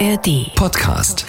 ARD Podcast.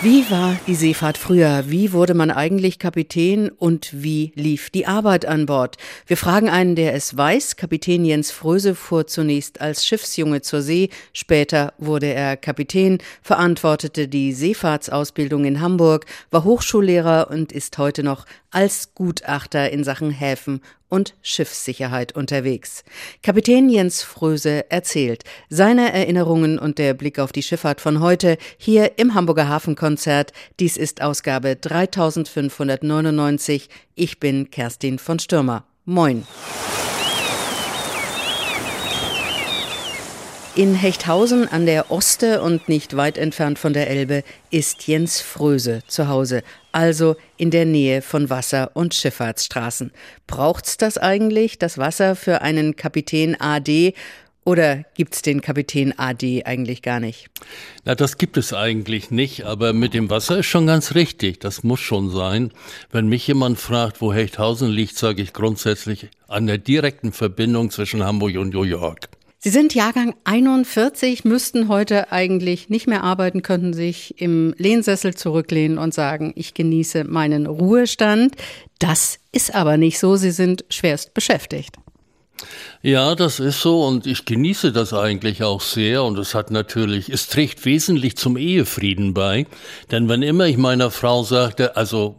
Wie war die Seefahrt früher? Wie wurde man eigentlich Kapitän und wie lief die Arbeit an Bord? Wir fragen einen, der es weiß. Kapitän Jens Fröse fuhr zunächst als Schiffsjunge zur See, später wurde er Kapitän, verantwortete die Seefahrtsausbildung in Hamburg, war Hochschullehrer und ist heute noch als Gutachter in Sachen Häfen und Schiffssicherheit unterwegs. Kapitän Jens Fröse erzählt seine Erinnerungen und der Blick auf die Schifffahrt von heute hier im Hamburger Hafenkonzert. Dies ist Ausgabe 3599. Ich bin Kerstin von Stürmer. Moin. In Hechthausen an der Oste und nicht weit entfernt von der Elbe ist Jens Fröse zu Hause, also in der Nähe von Wasser- und Schifffahrtsstraßen. Braucht's das eigentlich, das Wasser für einen Kapitän AD? Oder gibt's den Kapitän AD eigentlich gar nicht? Na, das gibt es eigentlich nicht, aber mit dem Wasser ist schon ganz richtig. Das muss schon sein. Wenn mich jemand fragt, wo Hechthausen liegt, sage ich grundsätzlich an der direkten Verbindung zwischen Hamburg und New York. Sie sind Jahrgang 41, müssten heute eigentlich nicht mehr arbeiten, könnten sich im Lehnsessel zurücklehnen und sagen, ich genieße meinen Ruhestand. Das ist aber nicht so. Sie sind schwerst beschäftigt. Ja, das ist so und ich genieße das eigentlich auch sehr und es hat natürlich, es trägt wesentlich zum Ehefrieden bei, denn wenn immer ich meiner Frau sagte, also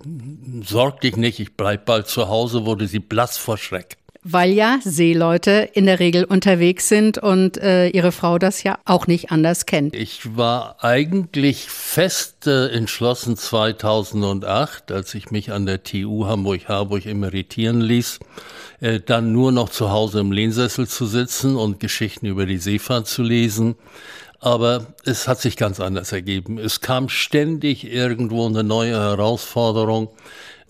sorg dich nicht, ich bleib bald zu Hause, wurde sie blass vor Schreck weil ja Seeleute in der Regel unterwegs sind und äh, ihre Frau das ja auch nicht anders kennt. Ich war eigentlich fest äh, entschlossen 2008, als ich mich an der TU Hamburg-Harburg emeritieren ließ, äh, dann nur noch zu Hause im Lehnsessel zu sitzen und Geschichten über die Seefahrt zu lesen. Aber es hat sich ganz anders ergeben. Es kam ständig irgendwo eine neue Herausforderung.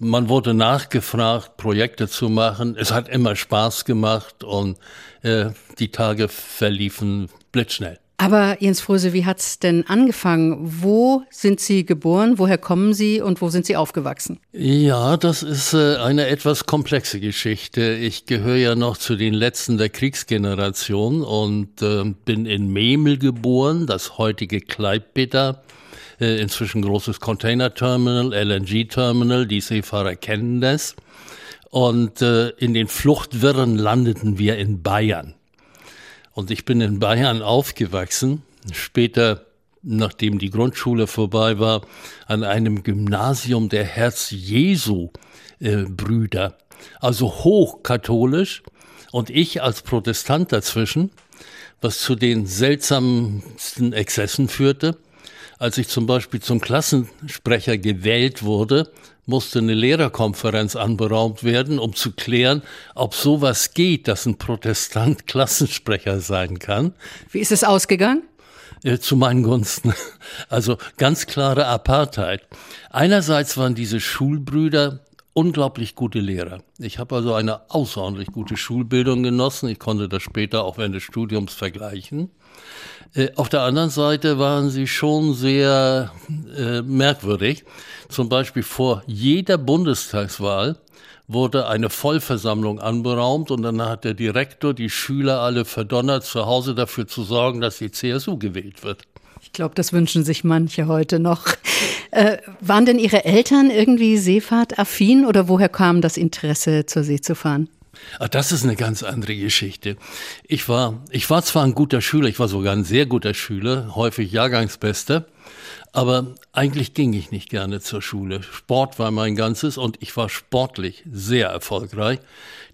Man wurde nachgefragt, Projekte zu machen. Es hat immer Spaß gemacht und äh, die Tage verliefen blitzschnell. Aber Jens Fröse, wie hat's denn angefangen? Wo sind Sie geboren? Woher kommen Sie und wo sind Sie aufgewachsen? Ja, das ist äh, eine etwas komplexe Geschichte. Ich gehöre ja noch zu den letzten der Kriegsgeneration und äh, bin in Memel geboren, das heutige Kleippeter äh, inzwischen großes Container-Terminal, LNG-Terminal, die Seefahrer kennen das. Und äh, in den Fluchtwirren landeten wir in Bayern. Und ich bin in Bayern aufgewachsen, später, nachdem die Grundschule vorbei war, an einem Gymnasium der Herz-Jesu-Brüder, äh, also hochkatholisch und ich als Protestant dazwischen, was zu den seltsamsten Exzessen führte. Als ich zum Beispiel zum Klassensprecher gewählt wurde, musste eine Lehrerkonferenz anberaumt werden, um zu klären, ob sowas geht, dass ein Protestant Klassensprecher sein kann. Wie ist es ausgegangen? Äh, zu meinen Gunsten. Also ganz klare Apartheid. Einerseits waren diese Schulbrüder unglaublich gute Lehrer. Ich habe also eine außerordentlich gute Schulbildung genossen. Ich konnte das später auch während des Studiums vergleichen. Äh, auf der anderen Seite waren sie schon sehr äh, merkwürdig. Zum Beispiel vor jeder Bundestagswahl wurde eine Vollversammlung anberaumt und dann hat der Direktor die Schüler alle verdonnert, zu Hause dafür zu sorgen, dass die CSU gewählt wird. Ich glaube, das wünschen sich manche heute noch. Äh, waren denn Ihre Eltern irgendwie seefahrtaffin oder woher kam das Interesse, zur See zu fahren? Ach, das ist eine ganz andere Geschichte. Ich war, ich war zwar ein guter Schüler, ich war sogar ein sehr guter Schüler, häufig Jahrgangsbester, aber eigentlich ging ich nicht gerne zur Schule. Sport war mein ganzes und ich war sportlich sehr erfolgreich.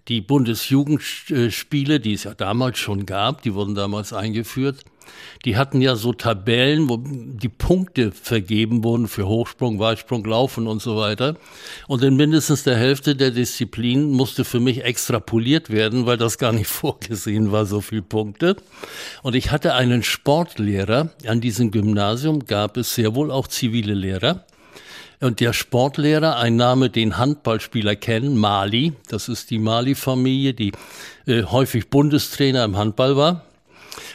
Die Bundesjugendspiele, die es ja damals schon gab, die wurden damals eingeführt, die hatten ja so Tabellen, wo die Punkte vergeben wurden für Hochsprung, Weitsprung, Laufen und so weiter. Und in mindestens der Hälfte der Disziplinen musste für mich extrapoliert werden, weil das gar nicht vorgesehen war, so viele Punkte. Und ich hatte einen Sportlehrer. An diesem Gymnasium gab es sehr wohl auch zivile Lehrer. Und der Sportlehrer, ein Name, den Handballspieler kennen, Mali, das ist die Mali-Familie, die äh, häufig Bundestrainer im Handball war.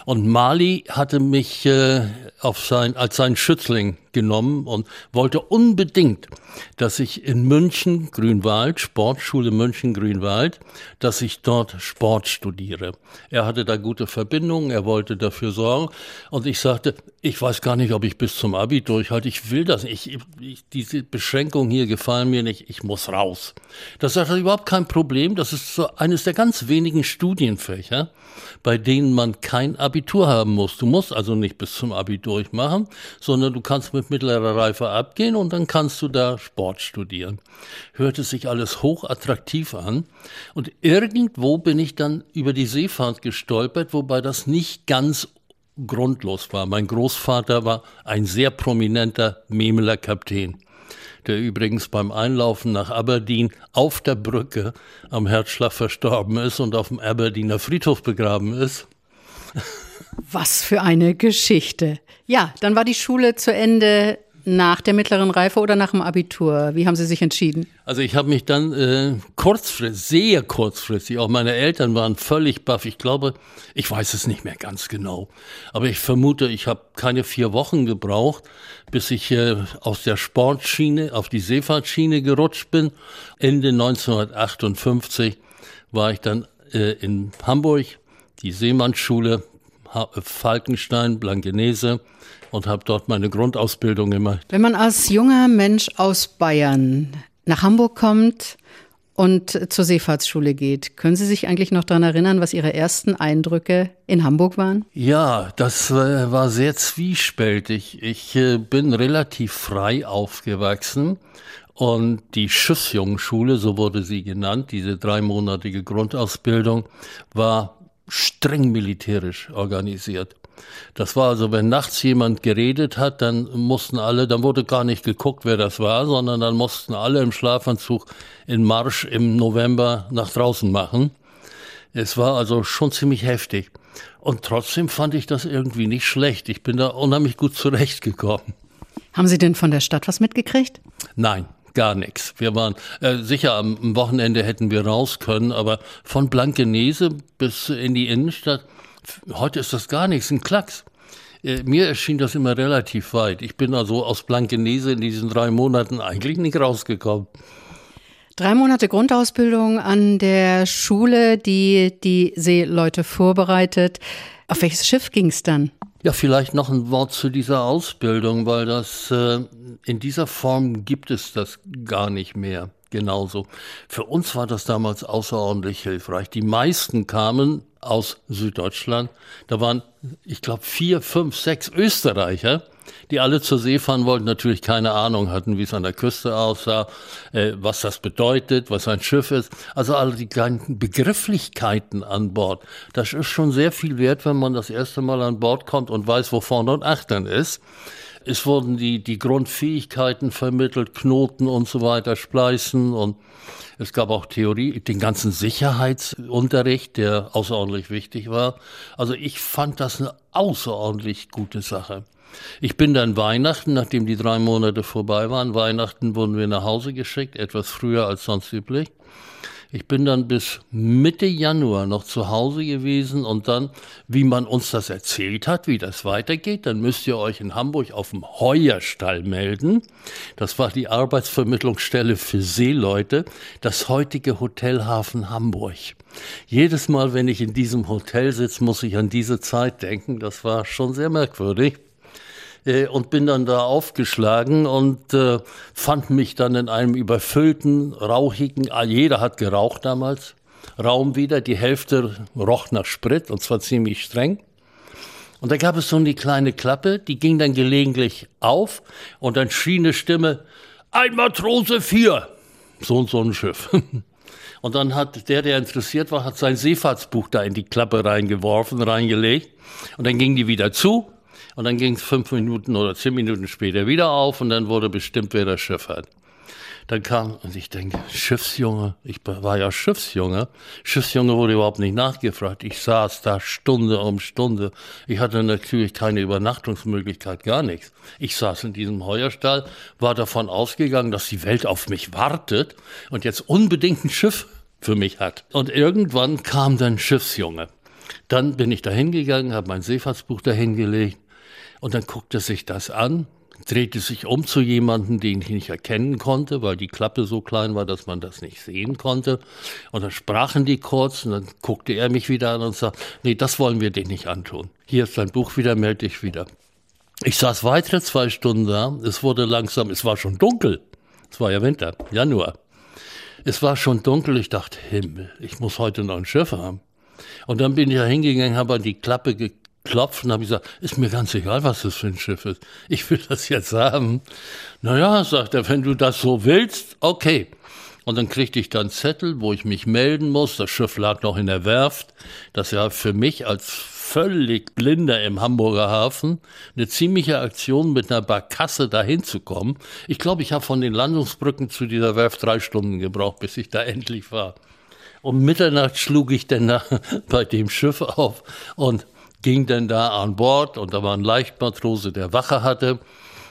Und Mali hatte mich äh, auf sein, als sein Schützling genommen und wollte unbedingt, dass ich in München, Grünwald, Sportschule München, Grünwald, dass ich dort Sport studiere. Er hatte da gute Verbindungen, er wollte dafür sorgen. Und ich sagte, ich weiß gar nicht, ob ich bis zum Abi durchhalte. Ich will das nicht. Ich, ich, diese Beschränkungen hier gefallen mir nicht. Ich muss raus. Das ist überhaupt kein Problem. Das ist so eines der ganz wenigen Studienfächer, bei denen man kein Abitur haben muss. Du musst also nicht bis zum Abi durchmachen, sondern du kannst mit mittlerer Reife abgehen und dann kannst du da Sport studieren. Hörte sich alles hochattraktiv an. Und irgendwo bin ich dann über die Seefahrt gestolpert, wobei das nicht ganz grundlos war. Mein Großvater war ein sehr prominenter Memeler Kapitän der übrigens beim Einlaufen nach Aberdeen auf der Brücke am Herzschlag verstorben ist und auf dem Aberdener Friedhof begraben ist. Was für eine Geschichte. Ja, dann war die Schule zu Ende nach der mittleren Reife oder nach dem Abitur? Wie haben Sie sich entschieden? Also ich habe mich dann äh, kurzfristig, sehr kurzfristig, auch meine Eltern waren völlig baff. Ich glaube, ich weiß es nicht mehr ganz genau, aber ich vermute, ich habe keine vier Wochen gebraucht, bis ich äh, aus der Sportschiene auf die Seefahrtschiene gerutscht bin. Ende 1958 war ich dann äh, in Hamburg, die Seemannsschule, Falkenstein, Blankenese und habe dort meine Grundausbildung gemacht. Wenn man als junger Mensch aus Bayern nach Hamburg kommt und zur Seefahrtsschule geht, können Sie sich eigentlich noch daran erinnern, was Ihre ersten Eindrücke in Hamburg waren? Ja, das äh, war sehr zwiespältig. Ich äh, bin relativ frei aufgewachsen. Und die Schiffsjungenschule, so wurde sie genannt, diese dreimonatige Grundausbildung, war streng militärisch organisiert. Das war also, wenn nachts jemand geredet hat, dann mussten alle, dann wurde gar nicht geguckt, wer das war, sondern dann mussten alle im Schlafanzug in Marsch im November nach draußen machen. Es war also schon ziemlich heftig. Und trotzdem fand ich das irgendwie nicht schlecht. Ich bin da unheimlich gut zurechtgekommen. Haben Sie denn von der Stadt was mitgekriegt? Nein, gar nichts. Wir waren äh, sicher am Wochenende hätten wir raus können, aber von Blankenese bis in die Innenstadt Heute ist das gar nichts, ein Klacks. Äh, mir erschien das immer relativ weit. Ich bin also aus Blankenese in diesen drei Monaten eigentlich nicht rausgekommen. Drei Monate Grundausbildung an der Schule, die die Seeleute vorbereitet. Auf welches Schiff ging es dann? Ja, vielleicht noch ein Wort zu dieser Ausbildung, weil das äh, in dieser Form gibt es das gar nicht mehr genauso. Für uns war das damals außerordentlich hilfreich. Die meisten kamen aus Süddeutschland. Da waren, ich glaube, vier, fünf, sechs Österreicher, die alle zur See fahren wollten, natürlich keine Ahnung hatten, wie es an der Küste aussah, äh, was das bedeutet, was ein Schiff ist. Also alle die kleinen Begrifflichkeiten an Bord. Das ist schon sehr viel wert, wenn man das erste Mal an Bord kommt und weiß, wo vorne und achtern ist. Es wurden die, die Grundfähigkeiten vermittelt, Knoten und so weiter, Spleißen und es gab auch Theorie, den ganzen Sicherheitsunterricht, der außerordentlich wichtig war. Also ich fand das eine außerordentlich gute Sache. Ich bin dann Weihnachten, nachdem die drei Monate vorbei waren, Weihnachten wurden wir nach Hause geschickt, etwas früher als sonst üblich. Ich bin dann bis Mitte Januar noch zu Hause gewesen und dann, wie man uns das erzählt hat, wie das weitergeht, dann müsst ihr euch in Hamburg auf dem Heuerstall melden. Das war die Arbeitsvermittlungsstelle für Seeleute, das heutige Hotelhafen Hamburg. Jedes Mal, wenn ich in diesem Hotel sitze, muss ich an diese Zeit denken. Das war schon sehr merkwürdig äh, und bin dann da aufgeschlagen und äh, fand mich dann in einem überfüllten, rauchigen, ah, jeder hat geraucht damals, Raum wieder. Die Hälfte roch nach Sprit und zwar ziemlich streng. Und da gab es so eine kleine Klappe, die ging dann gelegentlich auf und dann schrie eine Stimme, ein Matrose vier. So und so ein Schiff. Und dann hat der, der interessiert war, hat sein Seefahrtsbuch da in die Klappe reingeworfen, reingelegt. Und dann ging die wieder zu und dann ging es fünf Minuten oder zehn Minuten später wieder auf und dann wurde bestimmt, wer das. Dann kam, und ich denke, Schiffsjunge, ich war ja Schiffsjunge. Schiffsjunge wurde überhaupt nicht nachgefragt. Ich saß da Stunde um Stunde. Ich hatte natürlich keine Übernachtungsmöglichkeit, gar nichts. Ich saß in diesem Heuerstall, war davon ausgegangen, dass die Welt auf mich wartet und jetzt unbedingt ein Schiff für mich hat. Und irgendwann kam dann Schiffsjunge. Dann bin ich da hingegangen, habe mein Seefahrtsbuch dahingelegt und dann guckte sich das an, drehte sich um zu jemandem, den ich nicht erkennen konnte, weil die Klappe so klein war, dass man das nicht sehen konnte. Und dann sprachen die kurz und dann guckte er mich wieder an und sagte, nee, das wollen wir dir nicht antun. Hier ist dein Buch wieder, melde dich wieder. Ich saß weitere zwei Stunden da, es wurde langsam, es war schon dunkel. Es war ja Winter, Januar. Es war schon dunkel, ich dachte, Himmel, ich muss heute noch ein Schiff haben. Und dann bin ich da hingegangen, habe an die Klappe geklopft und habe gesagt, ist mir ganz egal, was das für ein Schiff ist. Ich will das jetzt haben. Naja, sagt er, wenn du das so willst, okay. Und dann kriegte ich dann Zettel, wo ich mich melden muss. Das Schiff lag noch in der Werft. Das ja für mich als völlig Blinder im Hamburger Hafen eine ziemliche Aktion mit einer Barkasse dahin zu kommen. Ich glaube, ich habe von den Landungsbrücken zu dieser Werft drei Stunden gebraucht, bis ich da endlich war. Um Mitternacht schlug ich dann da bei dem Schiff auf und ging dann da an Bord und da war ein Leichtmatrose, der Wache hatte.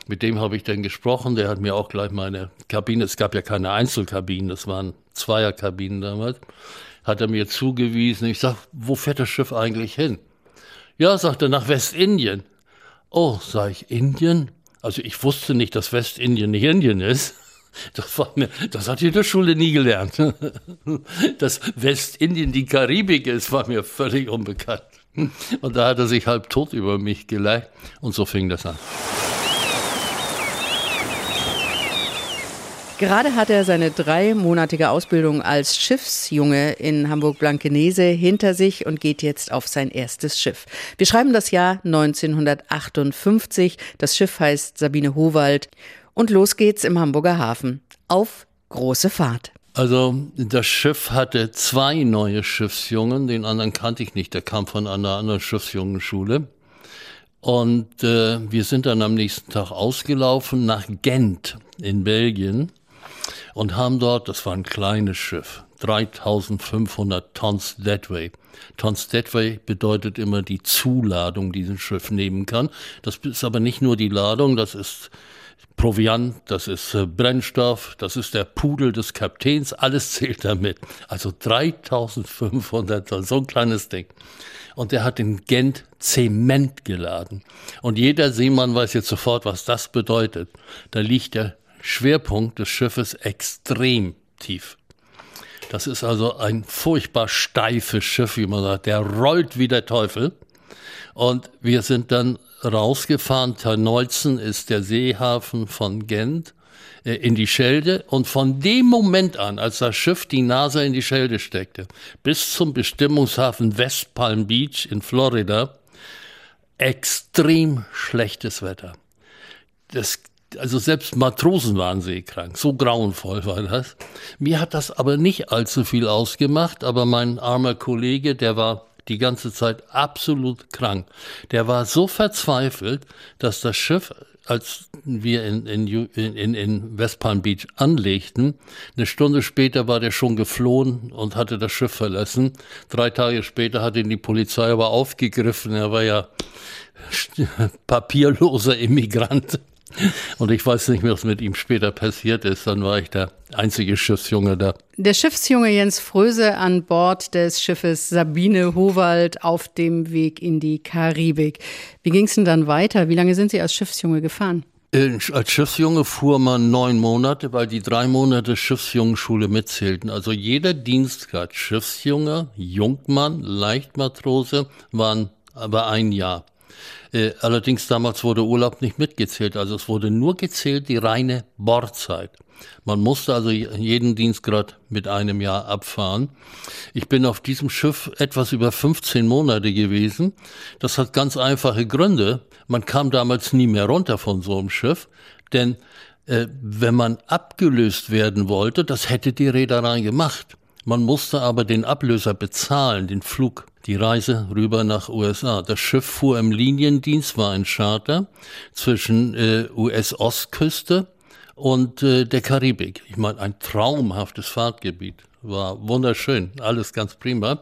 Mit dem habe ich dann gesprochen. Der hat mir auch gleich meine Kabine, es gab ja keine Einzelkabinen, das waren Zweierkabinen damals, hat er mir zugewiesen. Ich sag, wo fährt das Schiff eigentlich hin? Ja, sagt er, nach Westindien. Oh, sag ich, Indien? Also ich wusste nicht, dass Westindien nicht Indien ist. Das, war mir, das hat ich in der Schule nie gelernt. Dass Westindien die Karibik ist, war mir völlig unbekannt. Und da hat er sich halb tot über mich geleicht und so fing das an. Gerade hat er seine dreimonatige Ausbildung als Schiffsjunge in Hamburg-Blankenese hinter sich und geht jetzt auf sein erstes Schiff. Wir schreiben das Jahr 1958. Das Schiff heißt Sabine Howald und los geht's im Hamburger Hafen. Auf große Fahrt. Also das Schiff hatte zwei neue Schiffsjungen, den anderen kannte ich nicht, der kam von einer anderen Schiffsjungenschule. Und äh, wir sind dann am nächsten Tag ausgelaufen nach Gent in Belgien und haben dort, das war ein kleines Schiff, 3500 Tons Deadway. Tons Deadway bedeutet immer die Zuladung, die ein Schiff nehmen kann. Das ist aber nicht nur die Ladung, das ist Proviant, das ist äh, Brennstoff, das ist der Pudel des Kapitäns, alles zählt damit. Also 3500 Tonnen, so ein kleines Ding. Und er hat in Gent Zement geladen. Und jeder Seemann weiß jetzt sofort, was das bedeutet. Da liegt der Schwerpunkt des Schiffes extrem tief. Das ist also ein furchtbar steifes Schiff, wie man sagt. Der rollt wie der Teufel. Und wir sind dann rausgefahren. Ternolzen ist der Seehafen von Gent äh, in die Schelde und von dem Moment an, als das Schiff die Nase in die Schelde steckte, bis zum Bestimmungshafen West Palm Beach in Florida, extrem schlechtes Wetter. Das, also selbst Matrosen waren seekrank, so grauenvoll war das. Mir hat das aber nicht allzu viel ausgemacht, aber mein armer Kollege, der war die ganze Zeit absolut krank. Der war so verzweifelt, dass das Schiff, als wir in, in, in, in West Palm Beach anlegten, eine Stunde später war der schon geflohen und hatte das Schiff verlassen. Drei Tage später hat ihn die Polizei aber aufgegriffen. Er war ja papierloser Immigrant. Und ich weiß nicht mehr, was mit ihm später passiert ist. Dann war ich der einzige Schiffsjunge da. Der Schiffsjunge Jens Fröse an Bord des Schiffes Sabine Howald auf dem Weg in die Karibik. Wie ging es denn dann weiter? Wie lange sind Sie als Schiffsjunge gefahren? Äh, als Schiffsjunge fuhr man neun Monate, weil die drei Monate Schiffsjungenschule mitzählten. Also jeder Dienstgrad, Schiffsjunge, Jungmann, Leichtmatrose, waren aber ein Jahr. Äh, allerdings damals wurde Urlaub nicht mitgezählt, also es wurde nur gezählt die reine Bordzeit. Man musste also jeden Dienstgrad mit einem Jahr abfahren. Ich bin auf diesem Schiff etwas über 15 Monate gewesen. Das hat ganz einfache Gründe. Man kam damals nie mehr runter von so einem Schiff, denn äh, wenn man abgelöst werden wollte, das hätte die Reederei gemacht. Man musste aber den Ablöser bezahlen, den Flug, die Reise rüber nach USA. Das Schiff fuhr im Liniendienst, war ein Charter zwischen äh, US-Ostküste und äh, der Karibik. Ich meine, ein traumhaftes Fahrtgebiet. War wunderschön, alles ganz prima.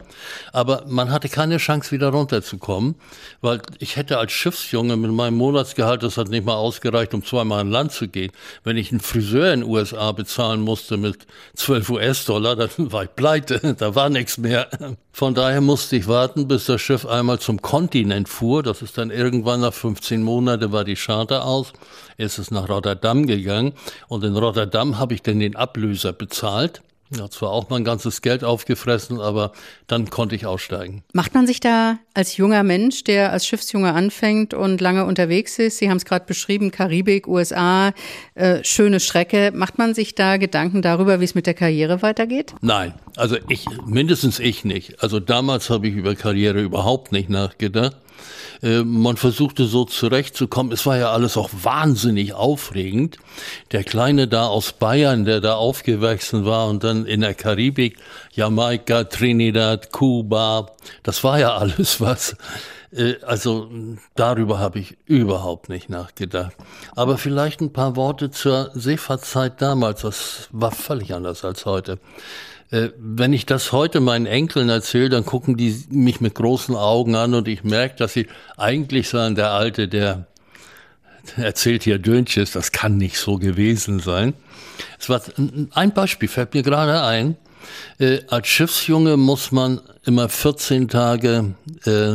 Aber man hatte keine Chance, wieder runterzukommen, weil ich hätte als Schiffsjunge mit meinem Monatsgehalt, das hat nicht mal ausgereicht, um zweimal an Land zu gehen. Wenn ich einen Friseur in den USA bezahlen musste mit 12 US-Dollar, dann war ich pleite, da war nichts mehr. Von daher musste ich warten, bis das Schiff einmal zum Kontinent fuhr. Das ist dann irgendwann nach 15 Monaten war die Charter aus. ist es nach Rotterdam gegangen und in Rotterdam habe ich dann den Ablöser bezahlt. Ja, zwar auch mein ganzes Geld aufgefressen, aber dann konnte ich aussteigen. Macht man sich da als junger Mensch, der als Schiffsjunge anfängt und lange unterwegs ist, Sie haben es gerade beschrieben, Karibik, USA, äh, schöne Strecke, macht man sich da Gedanken darüber, wie es mit der Karriere weitergeht? Nein, also ich, mindestens ich nicht. Also damals habe ich über Karriere überhaupt nicht nachgedacht. Äh, man versuchte so zurechtzukommen. Es war ja alles auch wahnsinnig aufregend. Der Kleine da aus Bayern, der da aufgewachsen war und dann in der Karibik, Jamaika, Trinidad, Kuba, das war ja alles was. Äh, also darüber habe ich überhaupt nicht nachgedacht. Aber vielleicht ein paar Worte zur Seefahrtzeit damals. Das war völlig anders als heute. Äh, wenn ich das heute meinen Enkeln erzähle, dann gucken die mich mit großen Augen an und ich merke, dass sie eigentlich sagen, der Alte, der erzählt hier Dönches, das kann nicht so gewesen sein. Es war ein Beispiel, fällt mir gerade ein. Äh, als Schiffsjunge muss man immer 14 Tage, äh,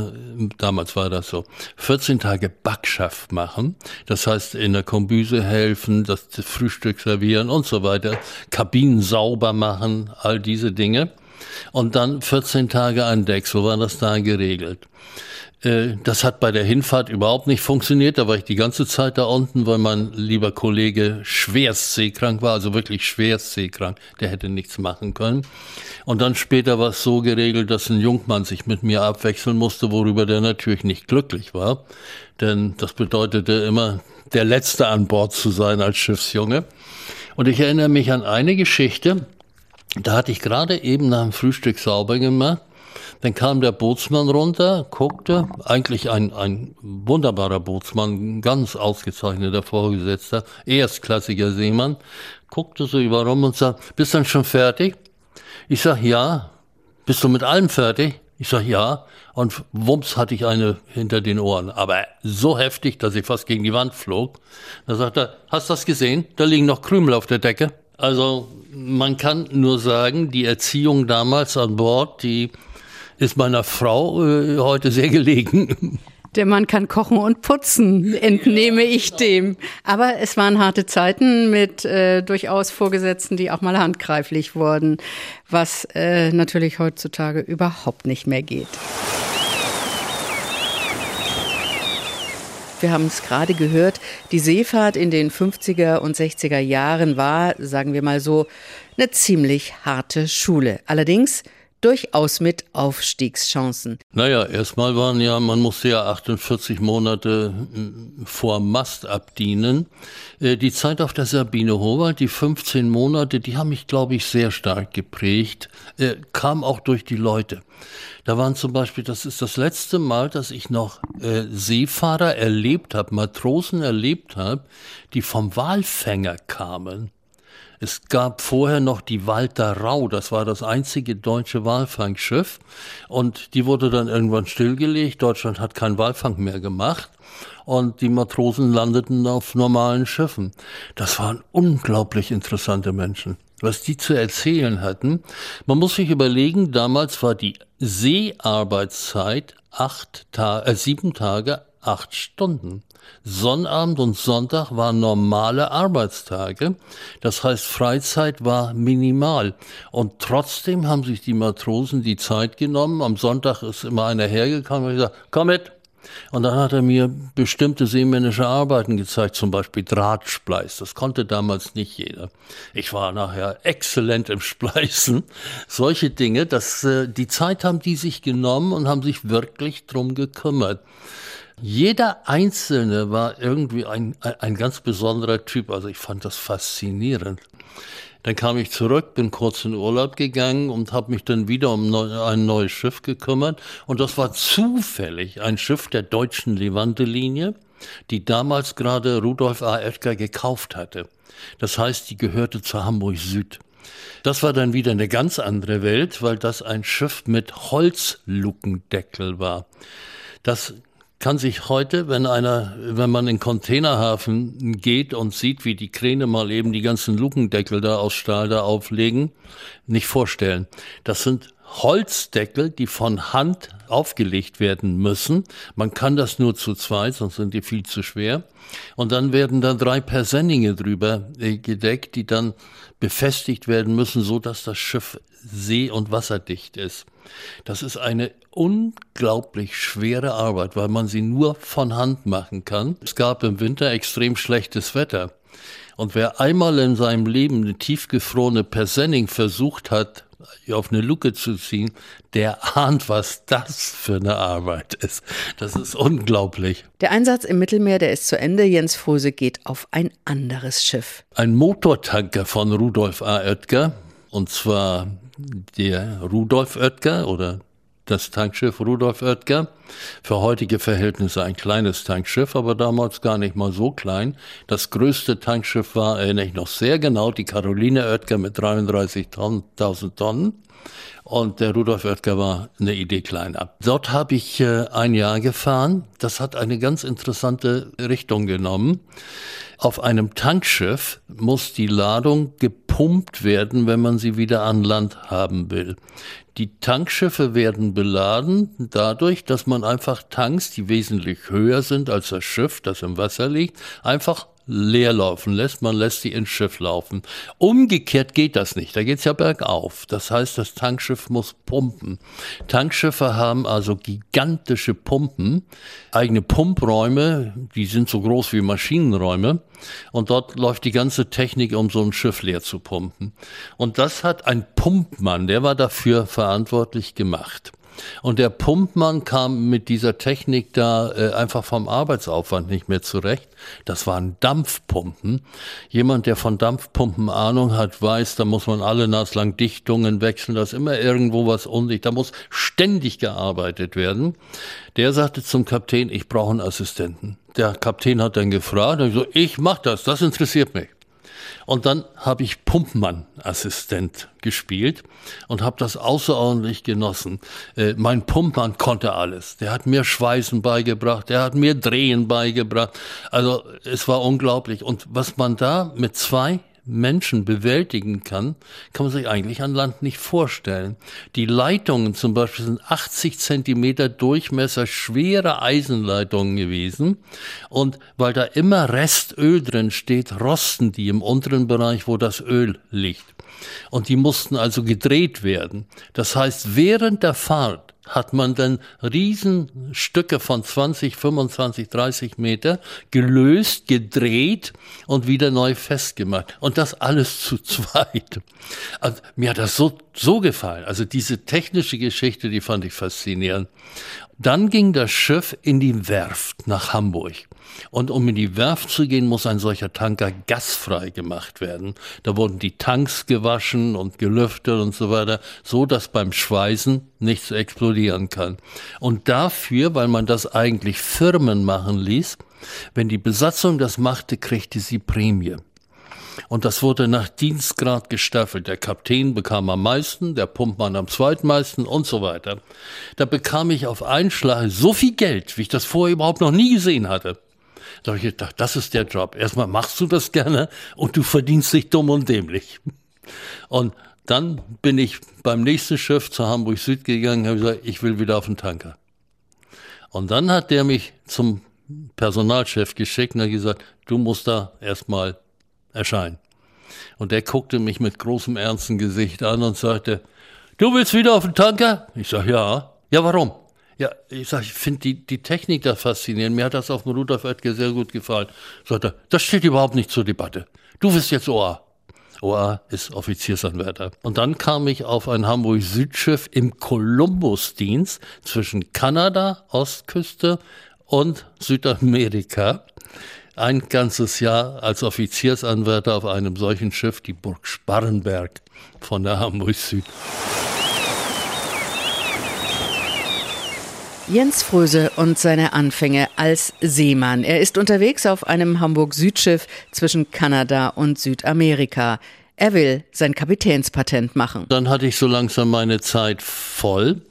damals war das so, 14 Tage Backschaft machen. Das heißt, in der Kombüse helfen, das Frühstück servieren und so weiter, Kabinen sauber machen, all diese Dinge. Und dann 14 Tage an Deck, so war das da geregelt. Äh, das hat bei der Hinfahrt überhaupt nicht funktioniert. Da war ich die ganze Zeit da unten, weil mein lieber Kollege schwerst seekrank war, also wirklich schwerst seekrank. Der hätte nichts machen können. Und dann später war es so geregelt, dass ein Jungmann sich mit mir abwechseln musste, worüber der natürlich nicht glücklich war. Denn das bedeutete immer, der Letzte an Bord zu sein als Schiffsjunge. Und ich erinnere mich an eine Geschichte, da hatte ich gerade eben nach dem Frühstück sauber gemacht dann kam der Bootsmann runter, guckte, eigentlich ein, ein wunderbarer Bootsmann, ganz ausgezeichneter Vorgesetzter, erstklassiger Seemann, guckte so über rum und sagte, bist du dann schon fertig? Ich sag, ja. Bist du mit allem fertig? Ich sag, ja. Und wumps hatte ich eine hinter den Ohren. Aber so heftig, dass ich fast gegen die Wand flog. Da sagt er, hast du das gesehen? Da liegen noch Krümel auf der Decke. Also, man kann nur sagen, die Erziehung damals an Bord, die ist meiner Frau äh, heute sehr gelegen. Der Mann kann kochen und putzen, entnehme ich dem. Aber es waren harte Zeiten mit äh, durchaus Vorgesetzten, die auch mal handgreiflich wurden, was äh, natürlich heutzutage überhaupt nicht mehr geht. Wir haben es gerade gehört, die Seefahrt in den 50er und 60er Jahren war, sagen wir mal so, eine ziemlich harte Schule. Allerdings durchaus mit Aufstiegschancen. Naja, erstmal waren ja, man musste ja 48 Monate äh, vor Mast abdienen. Äh, die Zeit auf der Sabine Howald, die 15 Monate, die haben mich, glaube ich, sehr stark geprägt, äh, kam auch durch die Leute. Da waren zum Beispiel, das ist das letzte Mal, dass ich noch Seefahrer erlebt habe, Matrosen erlebt habe, die vom Walfänger kamen. Es gab vorher noch die Walter Rau, das war das einzige deutsche Walfangschiff und die wurde dann irgendwann stillgelegt. Deutschland hat keinen Walfang mehr gemacht und die Matrosen landeten auf normalen Schiffen. Das waren unglaublich interessante Menschen was die zu erzählen hatten. Man muss sich überlegen, damals war die Seearbeitszeit acht Ta äh, sieben Tage, acht Stunden. Sonnabend und Sonntag waren normale Arbeitstage. Das heißt, Freizeit war minimal. Und trotzdem haben sich die Matrosen die Zeit genommen. Am Sonntag ist immer einer hergekommen und gesagt, komm mit. Und dann hat er mir bestimmte seemännische Arbeiten gezeigt, zum Beispiel Drahtspleiß. Das konnte damals nicht jeder. Ich war nachher exzellent im Spleißen. Solche Dinge, dass äh, die Zeit haben die sich genommen und haben sich wirklich drum gekümmert. Jeder Einzelne war irgendwie ein, ein ganz besonderer Typ. Also ich fand das faszinierend. Dann kam ich zurück, bin kurz in Urlaub gegangen und habe mich dann wieder um ein neues Schiff gekümmert. Und das war zufällig ein Schiff der deutschen Levante-Linie, die damals gerade Rudolf A. Oetker gekauft hatte. Das heißt, die gehörte zur Hamburg Süd. Das war dann wieder eine ganz andere Welt, weil das ein Schiff mit Holzlukendeckel war. Das kann sich heute, wenn einer, wenn man in Containerhafen geht und sieht, wie die Kräne mal eben die ganzen Lukendeckel da aus Stahl da auflegen, nicht vorstellen. Das sind Holzdeckel, die von Hand aufgelegt werden müssen. Man kann das nur zu zweit, sonst sind die viel zu schwer. Und dann werden da drei Persenninge drüber äh, gedeckt, die dann befestigt werden müssen, so dass das Schiff see- und wasserdicht ist. Das ist eine unglaublich schwere Arbeit, weil man sie nur von Hand machen kann. Es gab im Winter extrem schlechtes Wetter. Und wer einmal in seinem Leben eine tiefgefrorene Persenning versucht hat, auf eine Luke zu ziehen, der ahnt, was das für eine Arbeit ist. Das ist unglaublich. Der Einsatz im Mittelmeer, der ist zu Ende. Jens Frose geht auf ein anderes Schiff. Ein Motortanker von Rudolf A. Oetker, und zwar der Rudolf Oetker oder das Tankschiff Rudolf Oetker. Für heutige Verhältnisse ein kleines Tankschiff, aber damals gar nicht mal so klein. Das größte Tankschiff war, erinnere ich noch sehr genau, die Caroline Oetker mit 33.000 Tonnen. Und der Rudolf Oetker war eine Idee kleiner. Dort habe ich äh, ein Jahr gefahren. Das hat eine ganz interessante Richtung genommen. Auf einem Tankschiff muss die Ladung gepumpt werden, wenn man sie wieder an Land haben will. Die Tankschiffe werden beladen dadurch, dass man einfach Tanks, die wesentlich höher sind als das Schiff, das im Wasser liegt, einfach leer laufen lässt, man lässt sie ins Schiff laufen. Umgekehrt geht das nicht, da geht's ja bergauf. Das heißt, das Tankschiff muss pumpen. Tankschiffe haben also gigantische Pumpen, eigene Pumpräume, die sind so groß wie Maschinenräume und dort läuft die ganze Technik, um so ein Schiff leer zu pumpen. Und das hat ein Pumpmann, der war dafür verantwortlich gemacht. Und der Pumpmann kam mit dieser Technik da äh, einfach vom Arbeitsaufwand nicht mehr zurecht. Das waren Dampfpumpen. Jemand, der von Dampfpumpen Ahnung hat, weiß, da muss man alle naslang Dichtungen wechseln, da ist immer irgendwo was undicht, da muss ständig gearbeitet werden. Der sagte zum Kapitän, ich brauche einen Assistenten. Der Kapitän hat dann gefragt, und ich so, ich mach das, das interessiert mich. Und dann habe ich Pumpmann-Assistent gespielt und habe das außerordentlich genossen. Äh, mein Pumpmann konnte alles. Der hat mir Schweißen beigebracht, der hat mir Drehen beigebracht. Also es war unglaublich. Und was man da mit zwei Menschen bewältigen kann, kann man sich eigentlich an Land nicht vorstellen. Die Leitungen zum Beispiel sind 80 Zentimeter Durchmesser, schwere Eisenleitungen gewesen. Und weil da immer Restöl drin steht, rosten die im unteren Bereich, wo das Öl liegt. Und die mussten also gedreht werden. Das heißt, während der Fahrt hat man dann Riesenstücke von 20, 25, 30 Meter gelöst, gedreht und wieder neu festgemacht. Und das alles zu zweit. Also, mir hat das so, so gefallen. Also diese technische Geschichte, die fand ich faszinierend. Dann ging das Schiff in die Werft nach Hamburg. Und um in die Werft zu gehen, muss ein solcher Tanker gasfrei gemacht werden. Da wurden die Tanks gewaschen und gelüftet und so weiter, so dass beim Schweißen nichts explodieren kann. Und dafür, weil man das eigentlich Firmen machen ließ, wenn die Besatzung das machte, kriegte sie Prämie. Und das wurde nach Dienstgrad gestaffelt. Der Kapitän bekam am meisten, der Pumpmann am zweitmeisten und so weiter. Da bekam ich auf einen Schlag so viel Geld, wie ich das vorher überhaupt noch nie gesehen hatte. Da habe ich gedacht, das ist der Job. Erstmal machst du das gerne und du verdienst dich dumm und dämlich. Und dann bin ich beim nächsten Schiff zur Hamburg Süd gegangen, habe gesagt, ich will wieder auf den Tanker. Und dann hat der mich zum Personalchef geschickt und hat gesagt, du musst da erstmal erscheinen. Und der guckte mich mit großem ernsten Gesicht an und sagte, du willst wieder auf den Tanker? Ich sag, ja. Ja, warum? Ja, ich sag, ich finde die, die Technik da faszinierend. Mir hat das auf dem Rudolf Oetker sehr gut gefallen. Sagt er, das steht überhaupt nicht zur Debatte. Du bist jetzt OA. OA ist Offiziersanwärter. Und dann kam ich auf ein Hamburg-Südschiff im Columbus-Dienst zwischen Kanada, Ostküste und Südamerika ein ganzes Jahr als Offiziersanwärter auf einem solchen Schiff, die Burg Sparrenberg von der Hamburg Jens Fröse und seine Anfänge als Seemann. Er ist unterwegs auf einem Hamburg-Südschiff zwischen Kanada und Südamerika. Er will sein Kapitänspatent machen. Dann hatte ich so langsam meine Zeit voll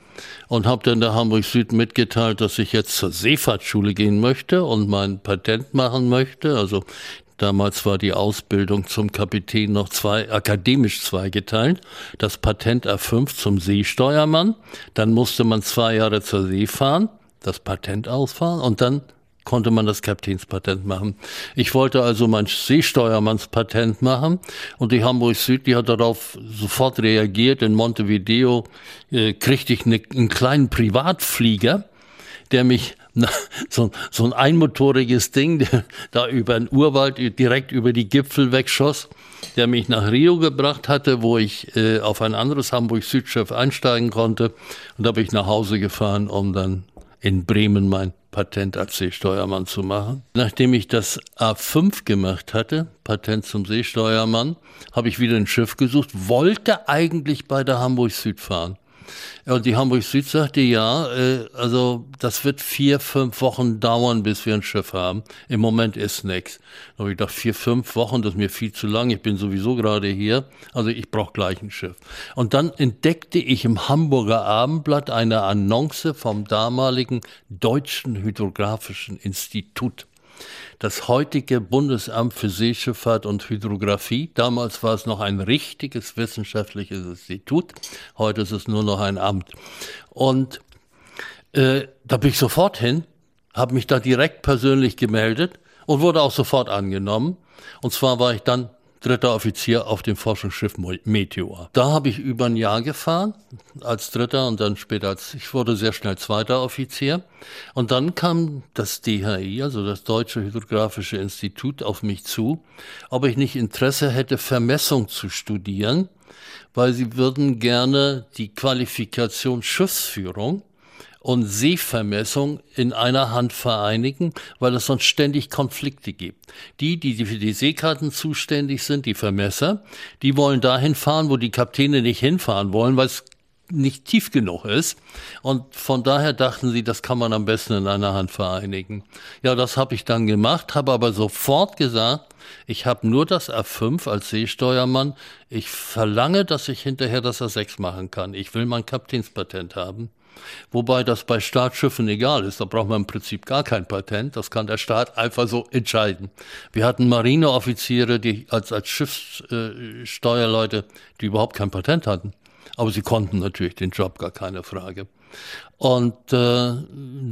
und habe dann der Hamburg Süd mitgeteilt, dass ich jetzt zur Seefahrtschule gehen möchte und mein Patent machen möchte. Also Damals war die Ausbildung zum Kapitän noch zwei, akademisch zweigeteilt. Das Patent A5 zum Seesteuermann. Dann musste man zwei Jahre zur See fahren, das Patent ausfahren und dann konnte man das Kapitänspatent machen. Ich wollte also mein Seesteuermannspatent machen und die Hamburg Süd, die hat darauf sofort reagiert. In Montevideo äh, kriegte ich ne, einen kleinen Privatflieger, der mich so, so ein einmotoriges Ding, der da über den Urwald direkt über die Gipfel wegschoss, der mich nach Rio gebracht hatte, wo ich äh, auf ein anderes Hamburg-Südschiff einsteigen konnte. Und da bin ich nach Hause gefahren, um dann in Bremen mein Patent als Seesteuermann zu machen. Nachdem ich das A5 gemacht hatte, Patent zum Seesteuermann, habe ich wieder ein Schiff gesucht, wollte eigentlich bei der Hamburg Süd fahren. Und die Hamburg Süd sagte, ja, äh, also das wird vier, fünf Wochen dauern, bis wir ein Schiff haben. Im Moment ist nichts. Da habe ich gedacht, vier, fünf Wochen, das ist mir viel zu lang. Ich bin sowieso gerade hier. Also ich brauche gleich ein Schiff. Und dann entdeckte ich im Hamburger Abendblatt eine Annonce vom damaligen Deutschen Hydrographischen Institut das heutige Bundesamt für Seeschifffahrt und Hydrographie. Damals war es noch ein richtiges wissenschaftliches Institut, heute ist es nur noch ein Amt. Und äh, da bin ich sofort hin, habe mich da direkt persönlich gemeldet und wurde auch sofort angenommen. Und zwar war ich dann dritter Offizier auf dem Forschungsschiff Meteor. Da habe ich über ein Jahr gefahren als dritter und dann später als, ich wurde sehr schnell zweiter Offizier. Und dann kam das DHI, also das Deutsche Hydrographische Institut, auf mich zu, ob ich nicht Interesse hätte, Vermessung zu studieren, weil sie würden gerne die Qualifikation Schiffsführung und Seevermessung in einer Hand vereinigen, weil es sonst ständig Konflikte gibt. Die, die für die Seekarten zuständig sind, die Vermesser, die wollen dahin fahren, wo die Kapitäne nicht hinfahren wollen, weil es nicht tief genug ist. Und von daher dachten sie, das kann man am besten in einer Hand vereinigen. Ja, das habe ich dann gemacht, habe aber sofort gesagt, ich habe nur das A5 als Seesteuermann. Ich verlange, dass ich hinterher das A6 machen kann. Ich will mein Kapitänspatent haben. Wobei das bei Staatsschiffen egal ist. Da braucht man im Prinzip gar kein Patent. Das kann der Staat einfach so entscheiden. Wir hatten Marineoffiziere, die als, als Schiffssteuerleute, äh, die überhaupt kein Patent hatten. Aber sie konnten natürlich den Job, gar keine Frage. Und äh,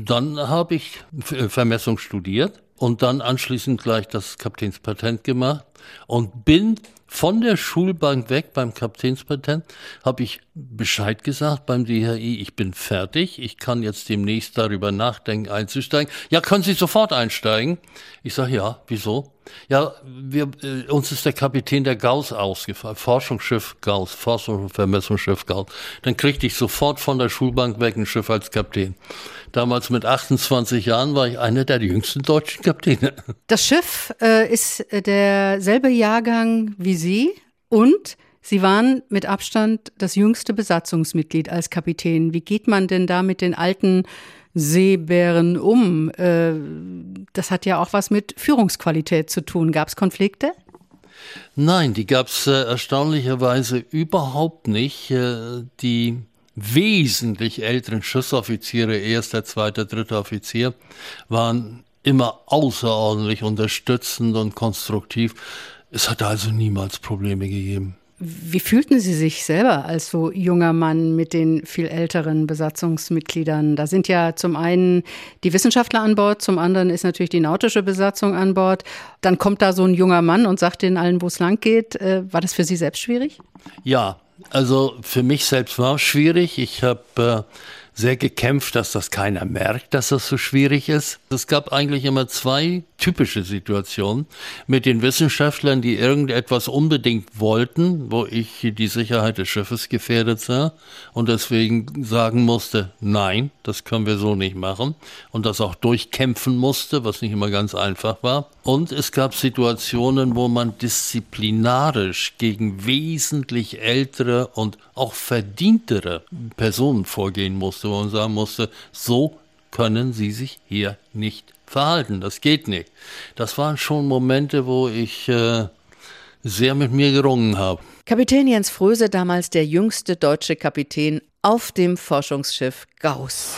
dann habe ich Vermessung studiert und dann anschließend gleich das Kapitänspatent gemacht und bin von der Schulbank weg beim Kapitänspatent, habe ich Bescheid gesagt beim DHI, ich bin fertig, ich kann jetzt demnächst darüber nachdenken, einzusteigen. Ja, können Sie sofort einsteigen? Ich sage, ja, wieso? Ja, wir, äh, uns ist der Kapitän der Gauss ausgefallen, Forschungsschiff Gauss, Forschungs- und Vermessungsschiff Gauss. Dann kriegte ich sofort von der Schulbank weg ein Schiff als Kapitän. Damals mit 28 Jahren war ich einer der jüngsten deutschen Kapitäne. Das Schiff äh, ist derselbe Jahrgang wie Sie und Sie waren mit Abstand das jüngste Besatzungsmitglied als Kapitän. Wie geht man denn da mit den alten Seebären um? Äh, das hat ja auch was mit Führungsqualität zu tun. Gab es Konflikte? Nein, die gab es äh, erstaunlicherweise überhaupt nicht. Äh, die wesentlich älteren Schussoffiziere, erster, zweiter, dritter Offizier, waren immer außerordentlich unterstützend und konstruktiv. Es hat also niemals Probleme gegeben. Wie fühlten Sie sich selber als so junger Mann mit den viel älteren Besatzungsmitgliedern? Da sind ja zum einen die Wissenschaftler an Bord, zum anderen ist natürlich die nautische Besatzung an Bord. Dann kommt da so ein junger Mann und sagt den allen, wo es lang geht. Äh, war das für Sie selbst schwierig? Ja, also für mich selbst war es schwierig. Ich habe äh, sehr gekämpft, dass das keiner merkt, dass das so schwierig ist. Es gab eigentlich immer zwei typische Situationen mit den Wissenschaftlern, die irgendetwas unbedingt wollten, wo ich die Sicherheit des Schiffes gefährdet sah und deswegen sagen musste, nein, das können wir so nicht machen und das auch durchkämpfen musste, was nicht immer ganz einfach war. Und es gab Situationen, wo man disziplinarisch gegen wesentlich ältere und auch verdientere Personen vorgehen musste, wo man sagen musste, so können sie sich hier nicht verhalten. Das geht nicht. Das waren schon Momente, wo ich äh, sehr mit mir gerungen habe. Kapitän Jens Fröse, damals der jüngste deutsche Kapitän auf dem Forschungsschiff Gauss.